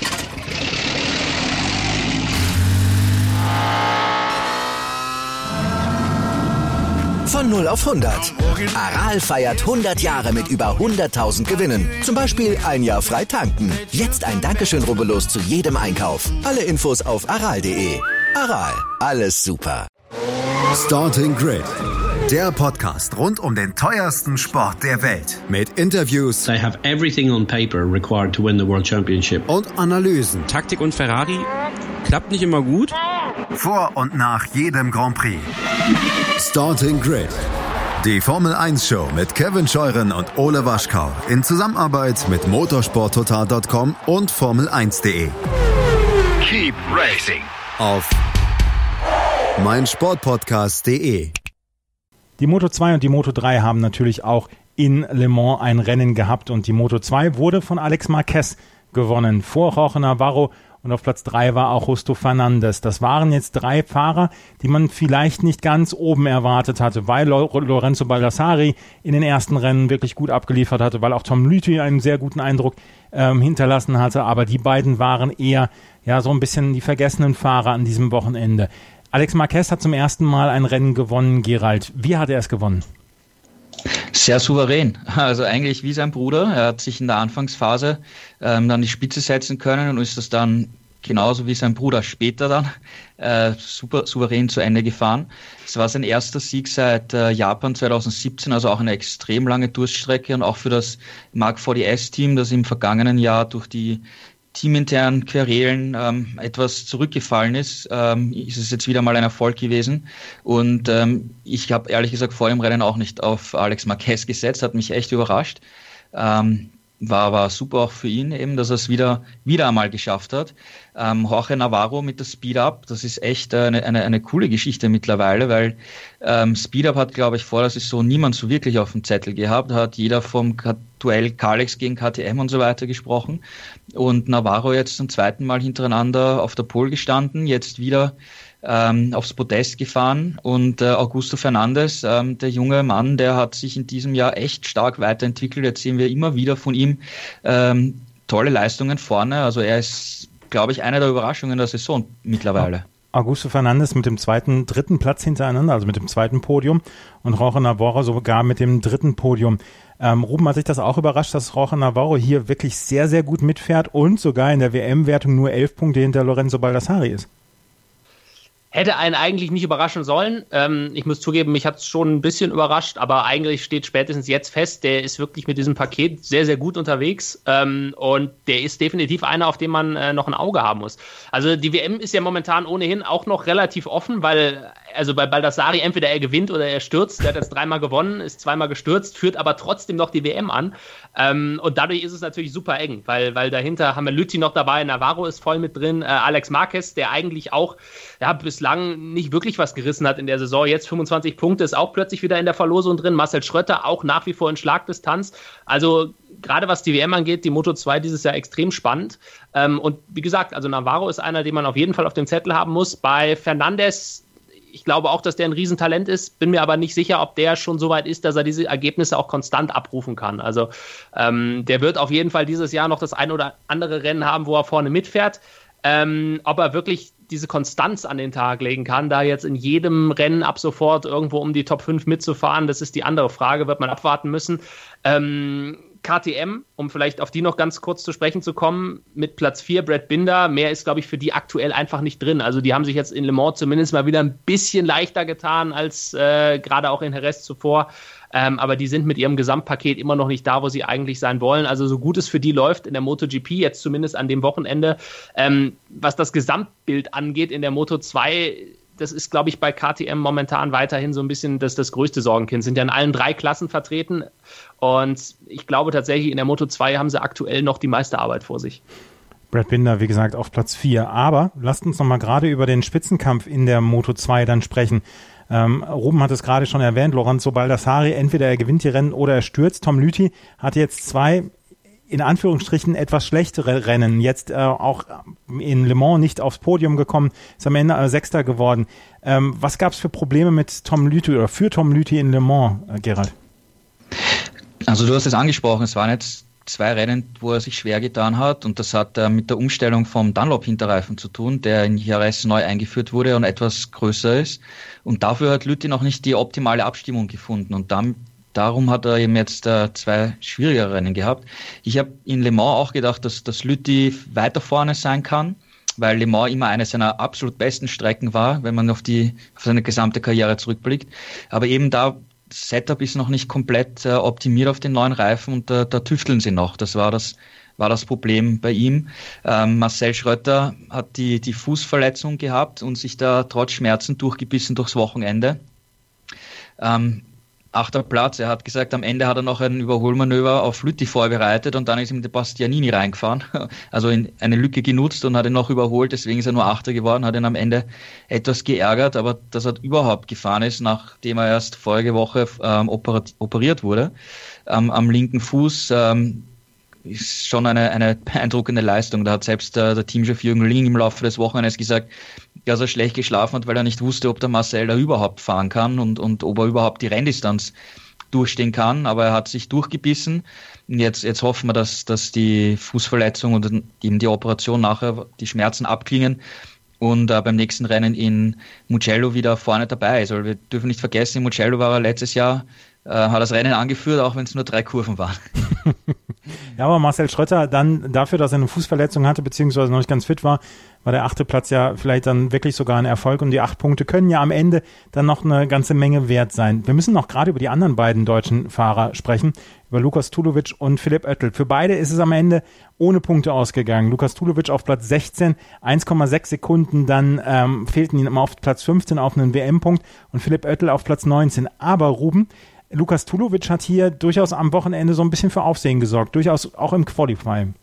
Von 0 auf 100. Aral feiert 100 Jahre mit über 100.000 Gewinnen. Zum Beispiel ein Jahr frei tanken. Jetzt ein Dankeschön, rubbellos zu jedem Einkauf. Alle Infos auf aral.de. Aral, alles super. Starting Grid. Der Podcast rund um den teuersten Sport der Welt. Mit Interviews. They have everything on paper required to win the World Championship. Und Analysen. Taktik und Ferrari klappt nicht immer gut. Vor und nach jedem Grand Prix. Starting Grid. Die Formel 1 Show mit Kevin Scheuren und Ole Waschkau in Zusammenarbeit mit motorsporttotal.com und Formel1.de. Keep racing. Auf meinsportpodcast.de. Die Moto 2 und die Moto 3 haben natürlich auch in Le Mans ein Rennen gehabt und die Moto 2 wurde von Alex Marquez gewonnen vor Jorge Navarro und auf Platz drei war auch Justo Fernandes. Das waren jetzt drei Fahrer, die man vielleicht nicht ganz oben erwartet hatte, weil Lorenzo Baldassari in den ersten Rennen wirklich gut abgeliefert hatte, weil auch Tom Lüthi einen sehr guten Eindruck ähm, hinterlassen hatte. Aber die beiden waren eher ja so ein bisschen die vergessenen Fahrer an diesem Wochenende. Alex Marquez hat zum ersten Mal ein Rennen gewonnen, Gerald. Wie hat er es gewonnen? Sehr souverän. Also eigentlich wie sein Bruder. Er hat sich in der Anfangsphase ähm, dann die Spitze setzen können und ist das dann genauso wie sein Bruder später dann äh, super souverän zu Ende gefahren. Es war sein erster Sieg seit äh, Japan 2017, also auch eine extrem lange Durststrecke und auch für das Mark 40S-Team, das im vergangenen Jahr durch die teaminternen Querelen ähm, etwas zurückgefallen ist, ähm, ist es jetzt wieder mal ein Erfolg gewesen. Und ähm, ich habe ehrlich gesagt vor dem Rennen auch nicht auf Alex Marquez gesetzt, hat mich echt überrascht. Ähm, war aber super auch für ihn eben, dass er es wieder, wieder einmal geschafft hat. Ähm, Jorge Navarro mit der Speed Up, das ist echt eine, eine, eine coole Geschichte mittlerweile, weil ähm, Speed Up hat, glaube ich, vor der Saison niemand so wirklich auf dem Zettel gehabt, hat jeder vom Duell Kalex gegen KTM und so weiter gesprochen und Navarro jetzt zum zweiten Mal hintereinander auf der Pole gestanden, jetzt wieder ähm, aufs Podest gefahren und äh, Augusto Fernandes, ähm, der junge Mann, der hat sich in diesem Jahr echt stark weiterentwickelt. Jetzt sehen wir immer wieder von ihm ähm, tolle Leistungen vorne. Also er ist, glaube ich, eine der Überraschungen der Saison mittlerweile. Augusto Fernandes mit dem zweiten, dritten Platz hintereinander, also mit dem zweiten Podium und Roche Navarro sogar mit dem dritten Podium. Ähm, Ruben hat sich das auch überrascht, dass Roche Navarro hier wirklich sehr, sehr gut mitfährt und sogar in der WM-Wertung nur elf Punkte hinter Lorenzo Baldassari ist hätte einen eigentlich nicht überraschen sollen. Ähm, ich muss zugeben, mich hat es schon ein bisschen überrascht, aber eigentlich steht spätestens jetzt fest, der ist wirklich mit diesem Paket sehr, sehr gut unterwegs ähm, und der ist definitiv einer, auf den man äh, noch ein Auge haben muss. Also die WM ist ja momentan ohnehin auch noch relativ offen, weil also bei Baldassari entweder er gewinnt oder er stürzt. Der hat jetzt dreimal gewonnen, ist zweimal gestürzt, führt aber trotzdem noch die WM an. Ähm, und dadurch ist es natürlich super eng, weil, weil dahinter haben wir Lütti noch dabei, Navarro ist voll mit drin, äh, Alex Marquez, der eigentlich auch ja, bislang nicht wirklich was gerissen hat in der Saison. Jetzt 25 Punkte, ist auch plötzlich wieder in der Verlosung drin. Marcel Schröter auch nach wie vor in Schlagdistanz. Also gerade was die WM angeht, die Moto 2 dieses Jahr extrem spannend. Ähm, und wie gesagt, also Navarro ist einer, den man auf jeden Fall auf dem Zettel haben muss. Bei Fernandes ich glaube auch, dass der ein Riesentalent ist, bin mir aber nicht sicher, ob der schon so weit ist, dass er diese Ergebnisse auch konstant abrufen kann. Also ähm, der wird auf jeden Fall dieses Jahr noch das ein oder andere Rennen haben, wo er vorne mitfährt. Ähm, ob er wirklich diese Konstanz an den Tag legen kann, da jetzt in jedem Rennen ab sofort irgendwo um die Top 5 mitzufahren, das ist die andere Frage, wird man abwarten müssen. Ähm, KTM, um vielleicht auf die noch ganz kurz zu sprechen zu kommen, mit Platz 4 Brad Binder. Mehr ist, glaube ich, für die aktuell einfach nicht drin. Also die haben sich jetzt in Le Mans zumindest mal wieder ein bisschen leichter getan als äh, gerade auch in Jerez zuvor. Ähm, aber die sind mit ihrem Gesamtpaket immer noch nicht da, wo sie eigentlich sein wollen. Also so gut es für die läuft in der MotoGP, jetzt zumindest an dem Wochenende, ähm, was das Gesamtbild angeht in der Moto 2 das ist, glaube ich, bei KTM momentan weiterhin so ein bisschen das, das größte Sorgenkind. Sind ja in allen drei Klassen vertreten und ich glaube tatsächlich, in der Moto 2 haben sie aktuell noch die meiste Arbeit vor sich. Brad Binder, wie gesagt, auf Platz 4. Aber lasst uns nochmal gerade über den Spitzenkampf in der Moto 2 dann sprechen. Ähm, Ruben hat es gerade schon erwähnt, Lorenzo Baldassari, entweder er gewinnt die Rennen oder er stürzt. Tom Lüthi hat jetzt zwei in Anführungsstrichen etwas schlechtere Rennen. Jetzt äh, auch in Le Mans nicht aufs Podium gekommen, ist am Ende äh, Sechster geworden. Ähm, was gab es für Probleme mit Tom Lüthi oder für Tom Lüthi in Le Mans, äh, Gerald? Also du hast es angesprochen, es waren jetzt zwei Rennen, wo er sich schwer getan hat und das hat äh, mit der Umstellung vom Dunlop-Hinterreifen zu tun, der in Jerez neu eingeführt wurde und etwas größer ist. Und dafür hat Lüthi noch nicht die optimale Abstimmung gefunden und dann darum hat er eben jetzt äh, zwei schwierigere Rennen gehabt. Ich habe in Le Mans auch gedacht, dass, dass Lütti weiter vorne sein kann, weil Le Mans immer eine seiner absolut besten Strecken war, wenn man auf, die, auf seine gesamte Karriere zurückblickt. Aber eben da Setup ist noch nicht komplett äh, optimiert auf den neuen Reifen und äh, da tüfteln sie noch. Das war das, war das Problem bei ihm. Ähm, Marcel Schröter hat die, die Fußverletzung gehabt und sich da trotz Schmerzen durchgebissen durchs Wochenende. Ähm, achter Platz. Er hat gesagt, am Ende hat er noch ein Überholmanöver auf Lütti vorbereitet und dann ist ihm der Bastianini reingefahren. Also eine Lücke genutzt und hat ihn noch überholt. Deswegen ist er nur Achter geworden, hat ihn am Ende etwas geärgert, aber dass er überhaupt gefahren ist, nachdem er erst vorige Woche ähm, operiert wurde ähm, am linken Fuß. Ähm, ist schon eine, eine beeindruckende Leistung. Da hat selbst der, der Teamchef Jürgen Ling im Laufe des Wochenendes gesagt, dass er schlecht geschlafen hat, weil er nicht wusste, ob der Marcel da überhaupt fahren kann und, und ob er überhaupt die Renndistanz durchstehen kann. Aber er hat sich durchgebissen. Jetzt, jetzt hoffen wir, dass, dass die Fußverletzung und eben die Operation nachher die Schmerzen abklingen und äh, beim nächsten Rennen in Mugello wieder vorne dabei ist. Also wir dürfen nicht vergessen, in Mugello war er letztes Jahr, hat das Rennen angeführt, auch wenn es nur drei Kurven waren. ja, aber Marcel Schröter dann dafür, dass er eine Fußverletzung hatte, beziehungsweise noch nicht ganz fit war, war der achte Platz ja vielleicht dann wirklich sogar ein Erfolg und die acht Punkte können ja am Ende dann noch eine ganze Menge wert sein. Wir müssen noch gerade über die anderen beiden deutschen Fahrer sprechen, über Lukas Tulovic und Philipp Oettel. Für beide ist es am Ende ohne Punkte ausgegangen. Lukas Tulovic auf Platz 16, 1,6 Sekunden, dann ähm, fehlten ihm auf Platz 15 auf einen WM-Punkt und Philipp Oettel auf Platz 19. Aber Ruben, Lukas Tulovic hat hier durchaus am Wochenende so ein bisschen für Aufsehen gesorgt, durchaus auch im Qualifying.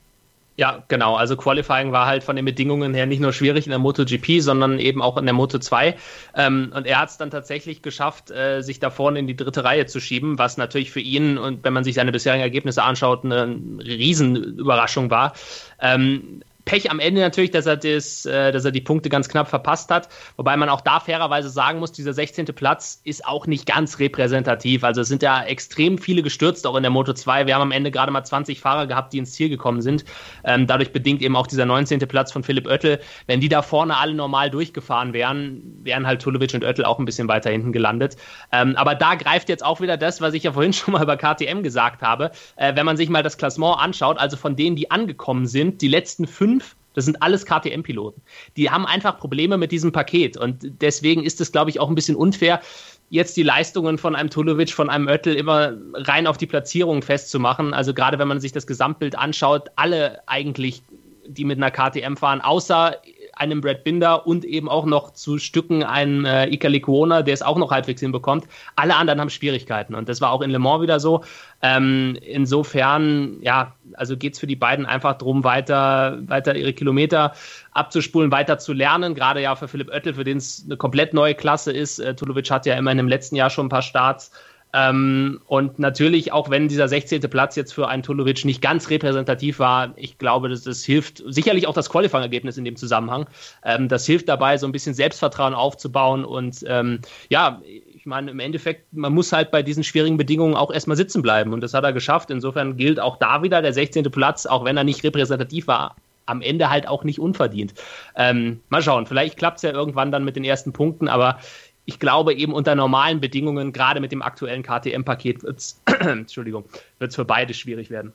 Ja, genau. Also Qualifying war halt von den Bedingungen her nicht nur schwierig in der MotoGP, sondern eben auch in der Moto 2. Ähm, und er hat es dann tatsächlich geschafft, äh, sich da vorne in die dritte Reihe zu schieben, was natürlich für ihn und wenn man sich seine bisherigen Ergebnisse anschaut, eine Riesenüberraschung war. Ähm, Pech am Ende natürlich, dass er, das, äh, dass er die Punkte ganz knapp verpasst hat. Wobei man auch da fairerweise sagen muss, dieser 16. Platz ist auch nicht ganz repräsentativ. Also es sind ja extrem viele gestürzt, auch in der Moto 2. Wir haben am Ende gerade mal 20 Fahrer gehabt, die ins Ziel gekommen sind. Ähm, dadurch bedingt eben auch dieser 19. Platz von Philipp Oettel. Wenn die da vorne alle normal durchgefahren wären, wären halt Tulovic und Oettel auch ein bisschen weiter hinten gelandet. Ähm, aber da greift jetzt auch wieder das, was ich ja vorhin schon mal über KTM gesagt habe. Äh, wenn man sich mal das Klassement anschaut, also von denen, die angekommen sind, die letzten fünf das sind alles KTM-Piloten. Die haben einfach Probleme mit diesem Paket. Und deswegen ist es, glaube ich, auch ein bisschen unfair, jetzt die Leistungen von einem Tulovic, von einem Oettel immer rein auf die Platzierung festzumachen. Also gerade wenn man sich das Gesamtbild anschaut, alle eigentlich, die mit einer KTM fahren, außer einem Brad Binder und eben auch noch zu Stücken einem äh, Ika der es auch noch halbwegs hinbekommt. Alle anderen haben Schwierigkeiten und das war auch in Le Mans wieder so. Ähm, insofern, ja, also geht es für die beiden einfach darum, weiter, weiter ihre Kilometer abzuspulen, weiter zu lernen. Gerade ja für Philipp Oettel, für den es eine komplett neue Klasse ist. Äh, Tulovic hat ja immerhin im letzten Jahr schon ein paar Starts. Ähm, und natürlich, auch wenn dieser 16. Platz jetzt für einen Tulovic nicht ganz repräsentativ war, ich glaube, dass das hilft, sicherlich auch das Qualifying-Ergebnis in dem Zusammenhang, ähm, das hilft dabei, so ein bisschen Selbstvertrauen aufzubauen und ähm, ja, meine, im Endeffekt, man muss halt bei diesen schwierigen Bedingungen auch erstmal sitzen bleiben und das hat er geschafft. Insofern gilt auch da wieder der 16. Platz, auch wenn er nicht repräsentativ war, am Ende halt auch nicht unverdient. Ähm, mal schauen, vielleicht klappt es ja irgendwann dann mit den ersten Punkten, aber ich glaube eben unter normalen Bedingungen, gerade mit dem aktuellen KTM-Paket, wird es für beide schwierig werden.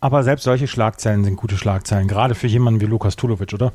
Aber selbst solche Schlagzeilen sind gute Schlagzeilen, gerade für jemanden wie Lukas Tulovic, oder?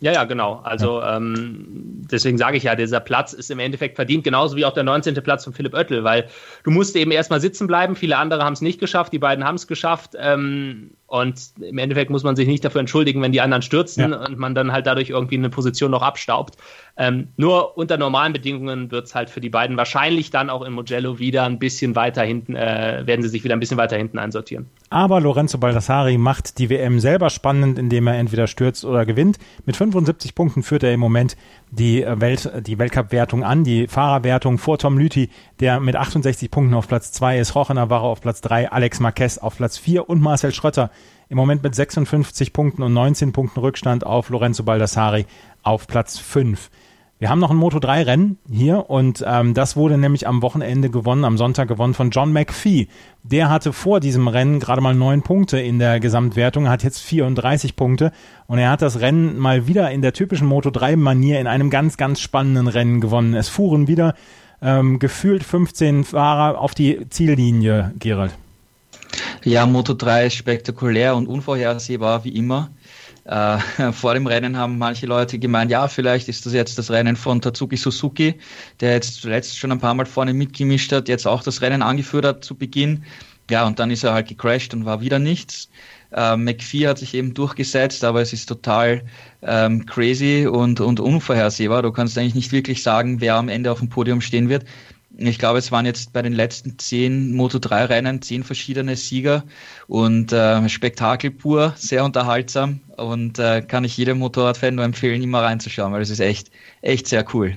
Ja, ja, genau. Also ja. Ähm, deswegen sage ich ja, dieser Platz ist im Endeffekt verdient, genauso wie auch der 19. Platz von Philipp Oettel, weil du musst eben erstmal sitzen bleiben. Viele andere haben es nicht geschafft, die beiden haben es geschafft. Ähm, und im Endeffekt muss man sich nicht dafür entschuldigen, wenn die anderen stürzen ja. und man dann halt dadurch irgendwie eine Position noch abstaubt. Ähm, nur unter normalen Bedingungen wird es halt für die beiden wahrscheinlich dann auch in Mugello wieder ein bisschen weiter hinten, äh, werden sie sich wieder ein bisschen weiter hinten einsortieren. Aber Lorenzo Baldassari macht die WM selber spannend, indem er entweder stürzt oder gewinnt. Mit 75 Punkten führt er im Moment die, äh, Welt, die Weltcup-Wertung an, die Fahrerwertung vor Tom Lüthi, der mit 68 Punkten auf Platz 2 ist, Roche Navarro auf Platz 3, Alex Marquez auf Platz 4 und Marcel Schrötter im Moment mit 56 Punkten und 19 Punkten Rückstand auf Lorenzo Baldassari auf Platz 5. Wir haben noch ein Moto 3 Rennen hier und ähm, das wurde nämlich am Wochenende gewonnen, am Sonntag gewonnen von John McPhee. Der hatte vor diesem Rennen gerade mal neun Punkte in der Gesamtwertung, hat jetzt 34 Punkte und er hat das Rennen mal wieder in der typischen Moto 3 Manier in einem ganz, ganz spannenden Rennen gewonnen. Es fuhren wieder ähm, gefühlt 15 Fahrer auf die Ziellinie, Gerald. Ja, Moto 3 ist spektakulär und unvorhersehbar wie immer. Äh, vor dem Rennen haben manche Leute gemeint, ja, vielleicht ist das jetzt das Rennen von Tatsuki Suzuki, der jetzt zuletzt schon ein paar Mal vorne mitgemischt hat, jetzt auch das Rennen angeführt hat zu Beginn. Ja, und dann ist er halt gecrashed und war wieder nichts. Äh, McPhee hat sich eben durchgesetzt, aber es ist total ähm, crazy und, und unvorhersehbar. Du kannst eigentlich nicht wirklich sagen, wer am Ende auf dem Podium stehen wird. Ich glaube, es waren jetzt bei den letzten zehn Moto3-Rennen zehn verschiedene Sieger und äh, Spektakel pur, sehr unterhaltsam und äh, kann ich jedem Motorradfan nur empfehlen, immer reinzuschauen, weil es ist echt, echt sehr cool.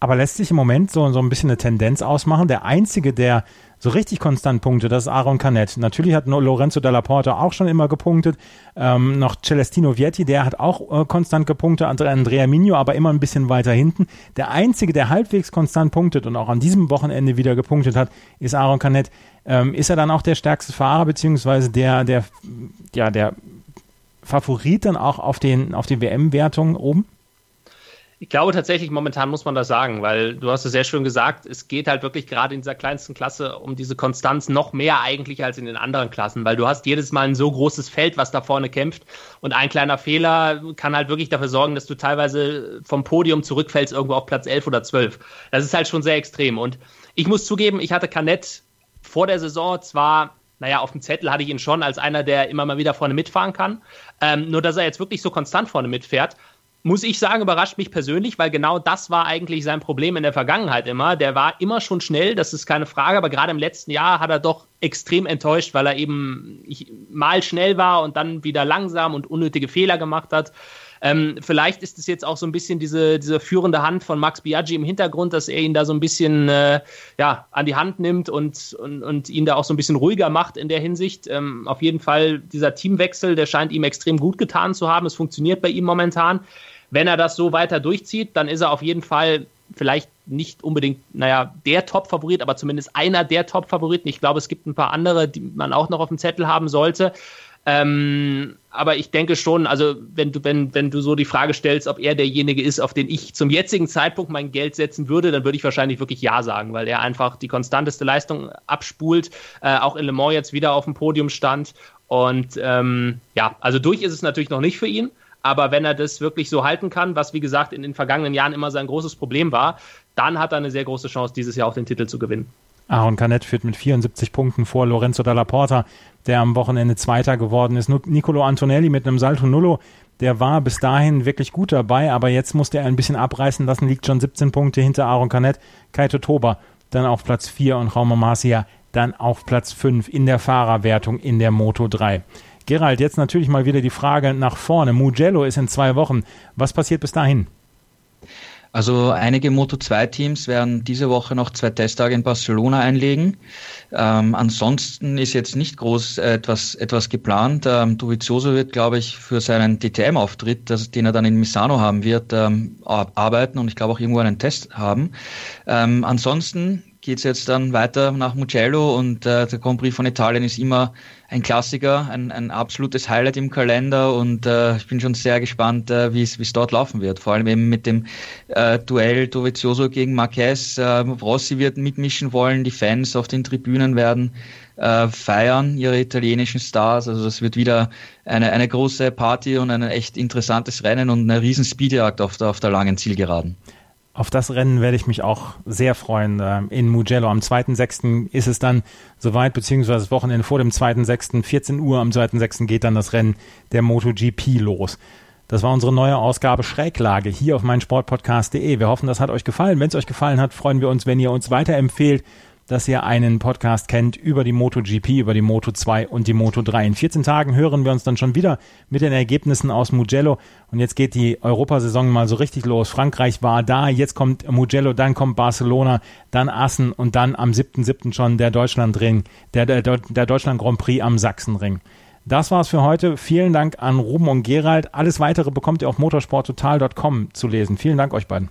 Aber lässt sich im Moment so, so ein bisschen eine Tendenz ausmachen. Der Einzige, der so richtig konstant Punkte, das ist Aaron Canet. Natürlich hat Lorenzo Della Porta auch schon immer gepunktet. Ähm, noch Celestino Vietti, der hat auch äh, konstant gepunktet. Andrea Migno, aber immer ein bisschen weiter hinten. Der Einzige, der halbwegs konstant punktet und auch an diesem Wochenende wieder gepunktet hat, ist Aaron Canet. Ähm, ist er dann auch der stärkste Fahrer, beziehungsweise der, der, ja, der Favorit dann auch auf den, auf die WM-Wertung oben? Ich glaube tatsächlich, momentan muss man das sagen, weil du hast es sehr schön gesagt, es geht halt wirklich gerade in dieser kleinsten Klasse um diese Konstanz noch mehr eigentlich als in den anderen Klassen, weil du hast jedes Mal ein so großes Feld, was da vorne kämpft und ein kleiner Fehler kann halt wirklich dafür sorgen, dass du teilweise vom Podium zurückfällst irgendwo auf Platz 11 oder 12. Das ist halt schon sehr extrem und ich muss zugeben, ich hatte Kanett vor der Saison zwar naja, auf dem Zettel hatte ich ihn schon als einer, der immer mal wieder vorne mitfahren kann. Ähm, nur, dass er jetzt wirklich so konstant vorne mitfährt, muss ich sagen, überrascht mich persönlich, weil genau das war eigentlich sein Problem in der Vergangenheit immer. Der war immer schon schnell, das ist keine Frage, aber gerade im letzten Jahr hat er doch extrem enttäuscht, weil er eben mal schnell war und dann wieder langsam und unnötige Fehler gemacht hat. Ähm, vielleicht ist es jetzt auch so ein bisschen diese, diese führende Hand von Max Biaggi im Hintergrund, dass er ihn da so ein bisschen äh, ja, an die Hand nimmt und, und, und ihn da auch so ein bisschen ruhiger macht in der Hinsicht. Ähm, auf jeden Fall dieser Teamwechsel, der scheint ihm extrem gut getan zu haben. Es funktioniert bei ihm momentan. Wenn er das so weiter durchzieht, dann ist er auf jeden Fall vielleicht nicht unbedingt, naja, der Top-Favorit, aber zumindest einer der Top-Favoriten. Ich glaube, es gibt ein paar andere, die man auch noch auf dem Zettel haben sollte. Ähm, aber ich denke schon, also wenn du, wenn, wenn du so die Frage stellst, ob er derjenige ist, auf den ich zum jetzigen Zeitpunkt mein Geld setzen würde, dann würde ich wahrscheinlich wirklich Ja sagen, weil er einfach die konstanteste Leistung abspult, äh, auch in Le Mans jetzt wieder auf dem Podium stand. Und ähm, ja, also durch ist es natürlich noch nicht für ihn. Aber wenn er das wirklich so halten kann, was wie gesagt in den vergangenen Jahren immer sein großes Problem war, dann hat er eine sehr große Chance, dieses Jahr auch den Titel zu gewinnen. Aaron Canet führt mit 74 Punkten vor Lorenzo Dalla Porta, der am Wochenende Zweiter geworden ist. Nicolo Antonelli mit einem Salto Nullo, der war bis dahin wirklich gut dabei, aber jetzt musste er ein bisschen abreißen lassen, liegt schon 17 Punkte hinter Aaron Canet. Kaito Toba dann auf Platz 4 und Raume Marcia dann auf Platz 5 in der Fahrerwertung in der Moto 3. Gerald, jetzt natürlich mal wieder die Frage nach vorne. Mugello ist in zwei Wochen. Was passiert bis dahin? Also einige Moto2-Teams werden diese Woche noch zwei Testtage in Barcelona einlegen. Ähm, ansonsten ist jetzt nicht groß etwas, etwas geplant. Ähm, Dovizioso wird, glaube ich, für seinen DTM-Auftritt, den er dann in Misano haben wird, ähm, arbeiten und ich glaube auch irgendwo einen Test haben. Ähm, ansonsten geht es jetzt dann weiter nach Mugello und äh, der Grand Prix von Italien ist immer ein Klassiker, ein, ein absolutes Highlight im Kalender und äh, ich bin schon sehr gespannt, äh, wie es dort laufen wird. Vor allem eben mit dem äh, Duell Dovizioso gegen Marquez. Äh, Rossi wird mitmischen wollen, die Fans auf den Tribünen werden äh, feiern, ihre italienischen Stars. Also das wird wieder eine, eine große Party und ein echt interessantes Rennen und eine riesen Speedjagd auf der, auf der langen Zielgeraden. Auf das Rennen werde ich mich auch sehr freuen. In Mugello am 2.6. ist es dann soweit, beziehungsweise das Wochenende vor dem 2.6. 14 Uhr am 2.6. geht dann das Rennen der MotoGP los. Das war unsere neue Ausgabe Schräglage hier auf meinsportpodcast.de. Wir hoffen, das hat euch gefallen. Wenn es euch gefallen hat, freuen wir uns, wenn ihr uns weiterempfehlt dass ihr einen Podcast kennt über die MotoGP, über die Moto 2 und die Moto 3. In 14 Tagen hören wir uns dann schon wieder mit den Ergebnissen aus Mugello. Und jetzt geht die Europasaison mal so richtig los. Frankreich war da, jetzt kommt Mugello, dann kommt Barcelona, dann Assen und dann am 7.7. schon der Deutschlandring, der, der, der Deutschland Grand Prix am Sachsenring. Das war's für heute. Vielen Dank an Ruben und Gerald. Alles weitere bekommt ihr auf motorsporttotal.com zu lesen. Vielen Dank euch beiden.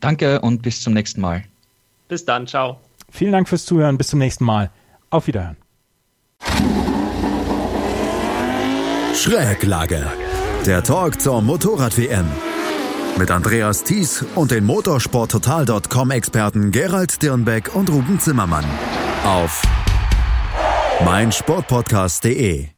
Danke und bis zum nächsten Mal. Bis dann, ciao. Vielen Dank fürs Zuhören. Bis zum nächsten Mal. Auf Wiederhören. Schräglage. Der Talk zur Motorrad-WM. Mit Andreas Thies und den motorsporttotal.com-Experten Gerald Dirnbeck und Ruben Zimmermann. Auf meinsportpodcast.de